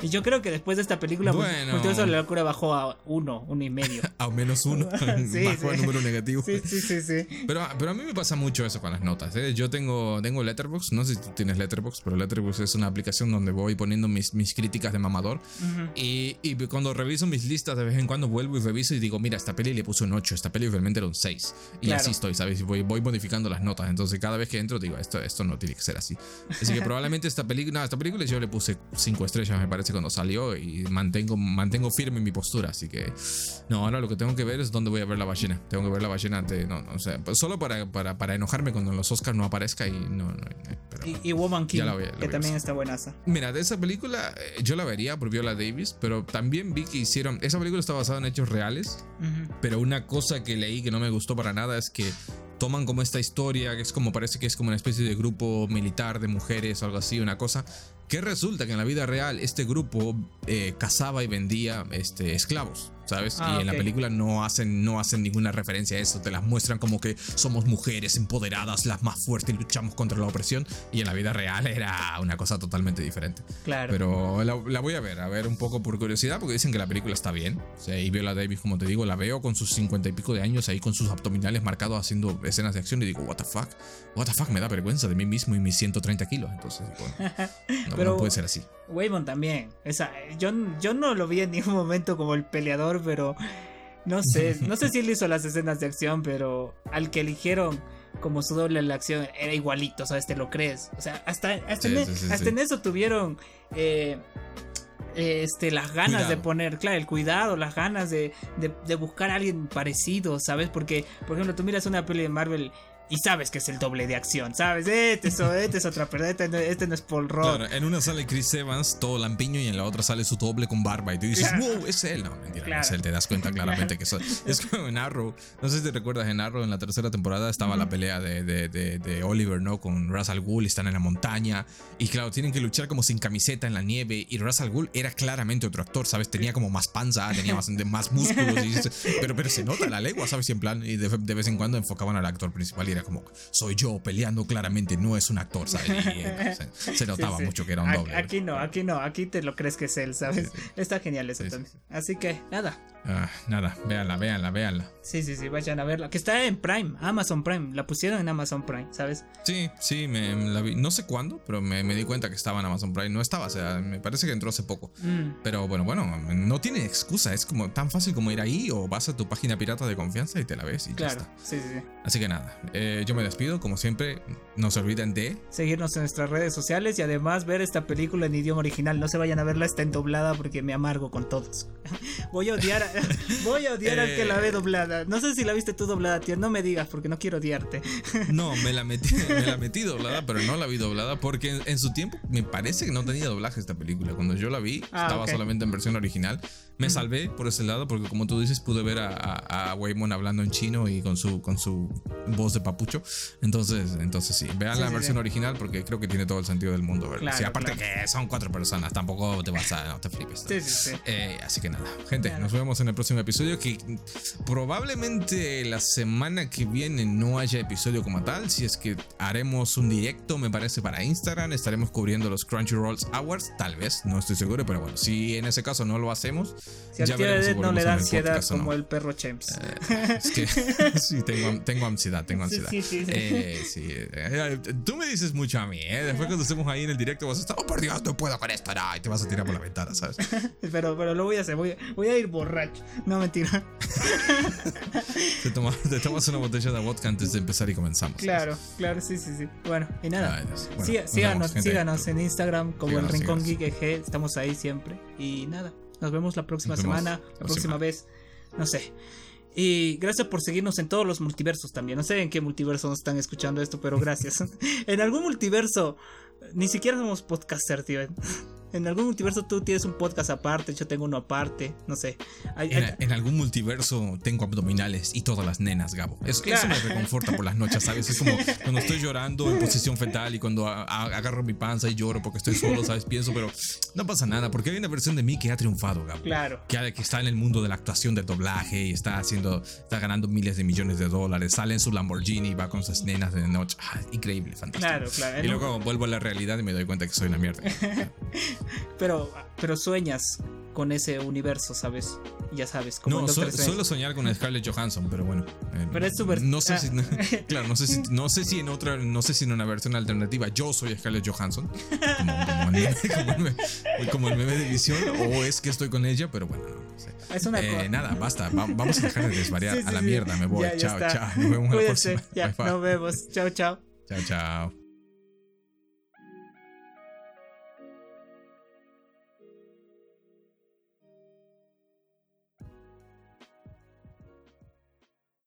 Y yo creo que después de esta película, Mul- Bueno. Multiverso de la Locura bajó a 1, 1 y medio. Al menos uno. Sí, Bajo el sí. número negativo. Sí, sí, sí, sí. Pero, pero a mí me pasa mucho eso con las notas. ¿eh? Yo tengo, tengo Letterboxd. No sé si tú tienes Letterboxd, pero Letterboxd es una aplicación donde voy poniendo mis, mis críticas de mamador. Ujú. Y, y cuando reviso mis listas, de vez en cuando vuelvo y reviso y digo, mira, esta peli le puse un 8, esta peli realmente era un 6. Y Claro. así estoy, ¿sabes? Y voy, voy modificando las notas. Entonces, cada vez que entro, digo, esto, esto no tiene que ser así. Así que probablemente esta película, no, esta película yo le puse 5 estrellas, me parece, cuando salió. Y mantengo, mantengo firme mi postura. Así que, no, ahora lo que tengo que ver es dónde voy a ver la ballena. Tengo que ver la ballena ante, no, no, o sea, pues solo para, para, para enojarme cuando en los Oscars no aparezca y no, no, pero- Y, y Woman King, voy que también está buenaza. Mira, de esa película eh, yo la vería por Viola Davis, pero también vi que hicieron. Esa película está basada en hechos reales, Ujú. pero una cosa que leí que no me gustó para nada es que toman como esta historia, que es como parece que es como una especie de grupo militar de mujeres o algo así, una cosa. Que resulta que en la vida real este grupo eh, cazaba y vendía este, esclavos, ¿sabes? Ah, y en la película no hacen, no hacen ninguna referencia a eso, te las muestran como que somos mujeres empoderadas, las más fuertes y luchamos contra la opresión. Y en la vida real era una cosa totalmente diferente. Claro. Pero la, la voy a ver, a ver un poco por curiosidad, porque dicen que la película está bien. O sea, y Viola Davis, como te digo, la veo con sus cincuenta y pico de años ahí con sus abdominales marcados haciendo escenas de acción y digo, what the fuck, what the fuck, me da vergüenza de mí mismo y mis 130 kilos. Entonces, bueno, no, Pero- no puede ser así. Waymon también. Esa, yo, yo no lo vi en ningún momento como el peleador, pero no sé. No sé si él hizo las escenas de acción, pero al que eligieron como su doble en la acción era igualito, ¿sabes? Te lo crees. O sea, hasta, hasta, Sí, en, sí, sí, hasta sí. en eso tuvieron eh, este, las ganas de poner, claro, el cuidado, las ganas de, de, de buscar a alguien parecido, ¿sabes? Porque, por ejemplo, tú miras una peli de Marvel. Y sabes que es el doble de acción, ¿sabes? Este es, este es otra persona, este no, este no es Paul Rudd. Claro, en una sale Chris Evans, todo lampiño, y en la otra sale su doble con barba. Y tú dices, Claro. wow, es él. No, mentira, no Claro. es él. Te das cuenta claramente que eso es como en Arrow. No sé si te recuerdas, en Arrow, en la tercera temporada, estaba la pelea de, de, de, de Oliver, ¿no? Con Ra's al Ghul, están en la montaña. Y claro, tienen que luchar como sin camiseta en la nieve. Y Ra's al Ghul era claramente otro actor, ¿sabes? Tenía como más panza, tenía más, de- más músculos. y pero, pero se nota la legua, ¿sabes? Y en plan, y de, de vez en cuando enfocaban al actor principal y era como, soy yo peleando claramente, no es un actor, ¿sabes? Y, eh, se, se notaba Sí, sí. mucho que era un doble. Aquí no, aquí no, aquí te lo crees que es él, ¿sabes? Está genial eso también. sí. Así que, nada. Ah, nada, véanla, véanla, véanla. Sí, sí, sí, vayan a verla. Que está en Prime, Amazon Prime. La pusieron en Amazon Prime, ¿sabes? Sí, sí, me, la vi. No sé cuándo, pero me, me di cuenta que estaba en Amazon Prime. No estaba, o sea, me parece que entró hace poco. Mm, Pero bueno, bueno, no tiene excusa. Es como tan fácil como ir ahí o vas a tu página pirata de confianza y te la ves y ya claro, está. sí, sí, sí. Así que nada, eh, yo me despido, como siempre. No se olviden de seguirnos en nuestras redes sociales y además ver esta película en idioma original. No se vayan a verla, está en doblada porque me amargo con todos. voy a odiar, a, voy a odiar al que la ve eh. doblada. No sé si la viste tú doblada, tío. No me digas porque no quiero odiarte. no, me la metí, me la metí doblada, pero no la vi doblada porque en, su tiempo me parece que no tenía doblaje esta película. Cuando yo la vi, ah, estaba solamente en versión original. Me salvé por ese lado porque como tú dices pude ver a, a, Waymon hablando en chino y con su con su voz de papucho. Entonces, entonces sí, vean la versión original porque creo que tiene todo el sentido del mundo verla. sí, aparte que son cuatro personas, tampoco te vas a no te flipes. Sí, sí, sí. Eh, así que nada, gente, nos vemos en el próximo episodio que probablemente la semana que viene no haya episodio como tal, si es que haremos un directo, me parece para Instagram, estaremos cubriendo los Crunchyroll Awards, tal vez, no estoy seguro, pero bueno, si en ese caso no lo hacemos, si al tío no le da ansiedad como el perro Chems. Eh, es que sí, tengo, tengo ansiedad, tengo ansiedad. Sí, sí, sí. Eh, eh, tú me dices mucho a mí, ¿eh? Después cuando estemos ahí en el directo vas a estar, oh por Dios, no puedo con esto, y te vas a tirar por la ventana, ¿sabes? pero, pero lo voy a hacer, voy, voy a ir borracho. No, mentira. te, tomas, una botella de vodka antes de empezar y comenzamos. Claro, claro, sí, sí, sí. Bueno, y nada. síganos, síganos en Instagram como el Rincón Geek estamos ahí siempre. Y nada. Nos vemos la próxima semana, la próxima vez. No sé. Y gracias por seguirnos en todos los multiversos también. No sé en qué multiverso nos están escuchando esto, pero gracias. en algún multiverso, ni siquiera somos podcaster, tío. En algún multiverso tú tienes un podcast aparte, yo tengo uno aparte, no sé. en, algún multiverso tengo abdominales y todas las nenas, Gabo. Eso, me reconforta por las noches, ¿sabes? Es como cuando estoy llorando en posición fetal y cuando agarro mi panza y lloro porque estoy solo, ¿sabes? Pienso, pero no pasa nada, porque hay una versión de mí que ha triunfado, Gabo. Claro. Que, que está en el mundo de la actuación, del doblaje y está haciendo, está ganando miles de millones de dólares, sale en su Lamborghini, va con sus nenas de noche. Ah, increíble, fantástico. Claro, claro. Y luego vuelvo a la realidad y me doy cuenta que soy una mierda. pero, pero sueñas con ese universo, ¿sabes? Ya sabes. Como no, suelo soñar con Scarlett Johansson, pero bueno. Eh, pero es súper. No sé si, claro, no sé si, no sé si en otra, no sé si en una versión alternativa yo soy Scarlett Johansson, como, el, meme, de visión, o es que estoy con ella, pero bueno, no, sé. Es una eh, Nada, basta, vamos a dejar de desvariar a la mierda, me voy, chao, chao, nos vemos la próxima. Ya, nos vemos, chao, chao. Chao, chao.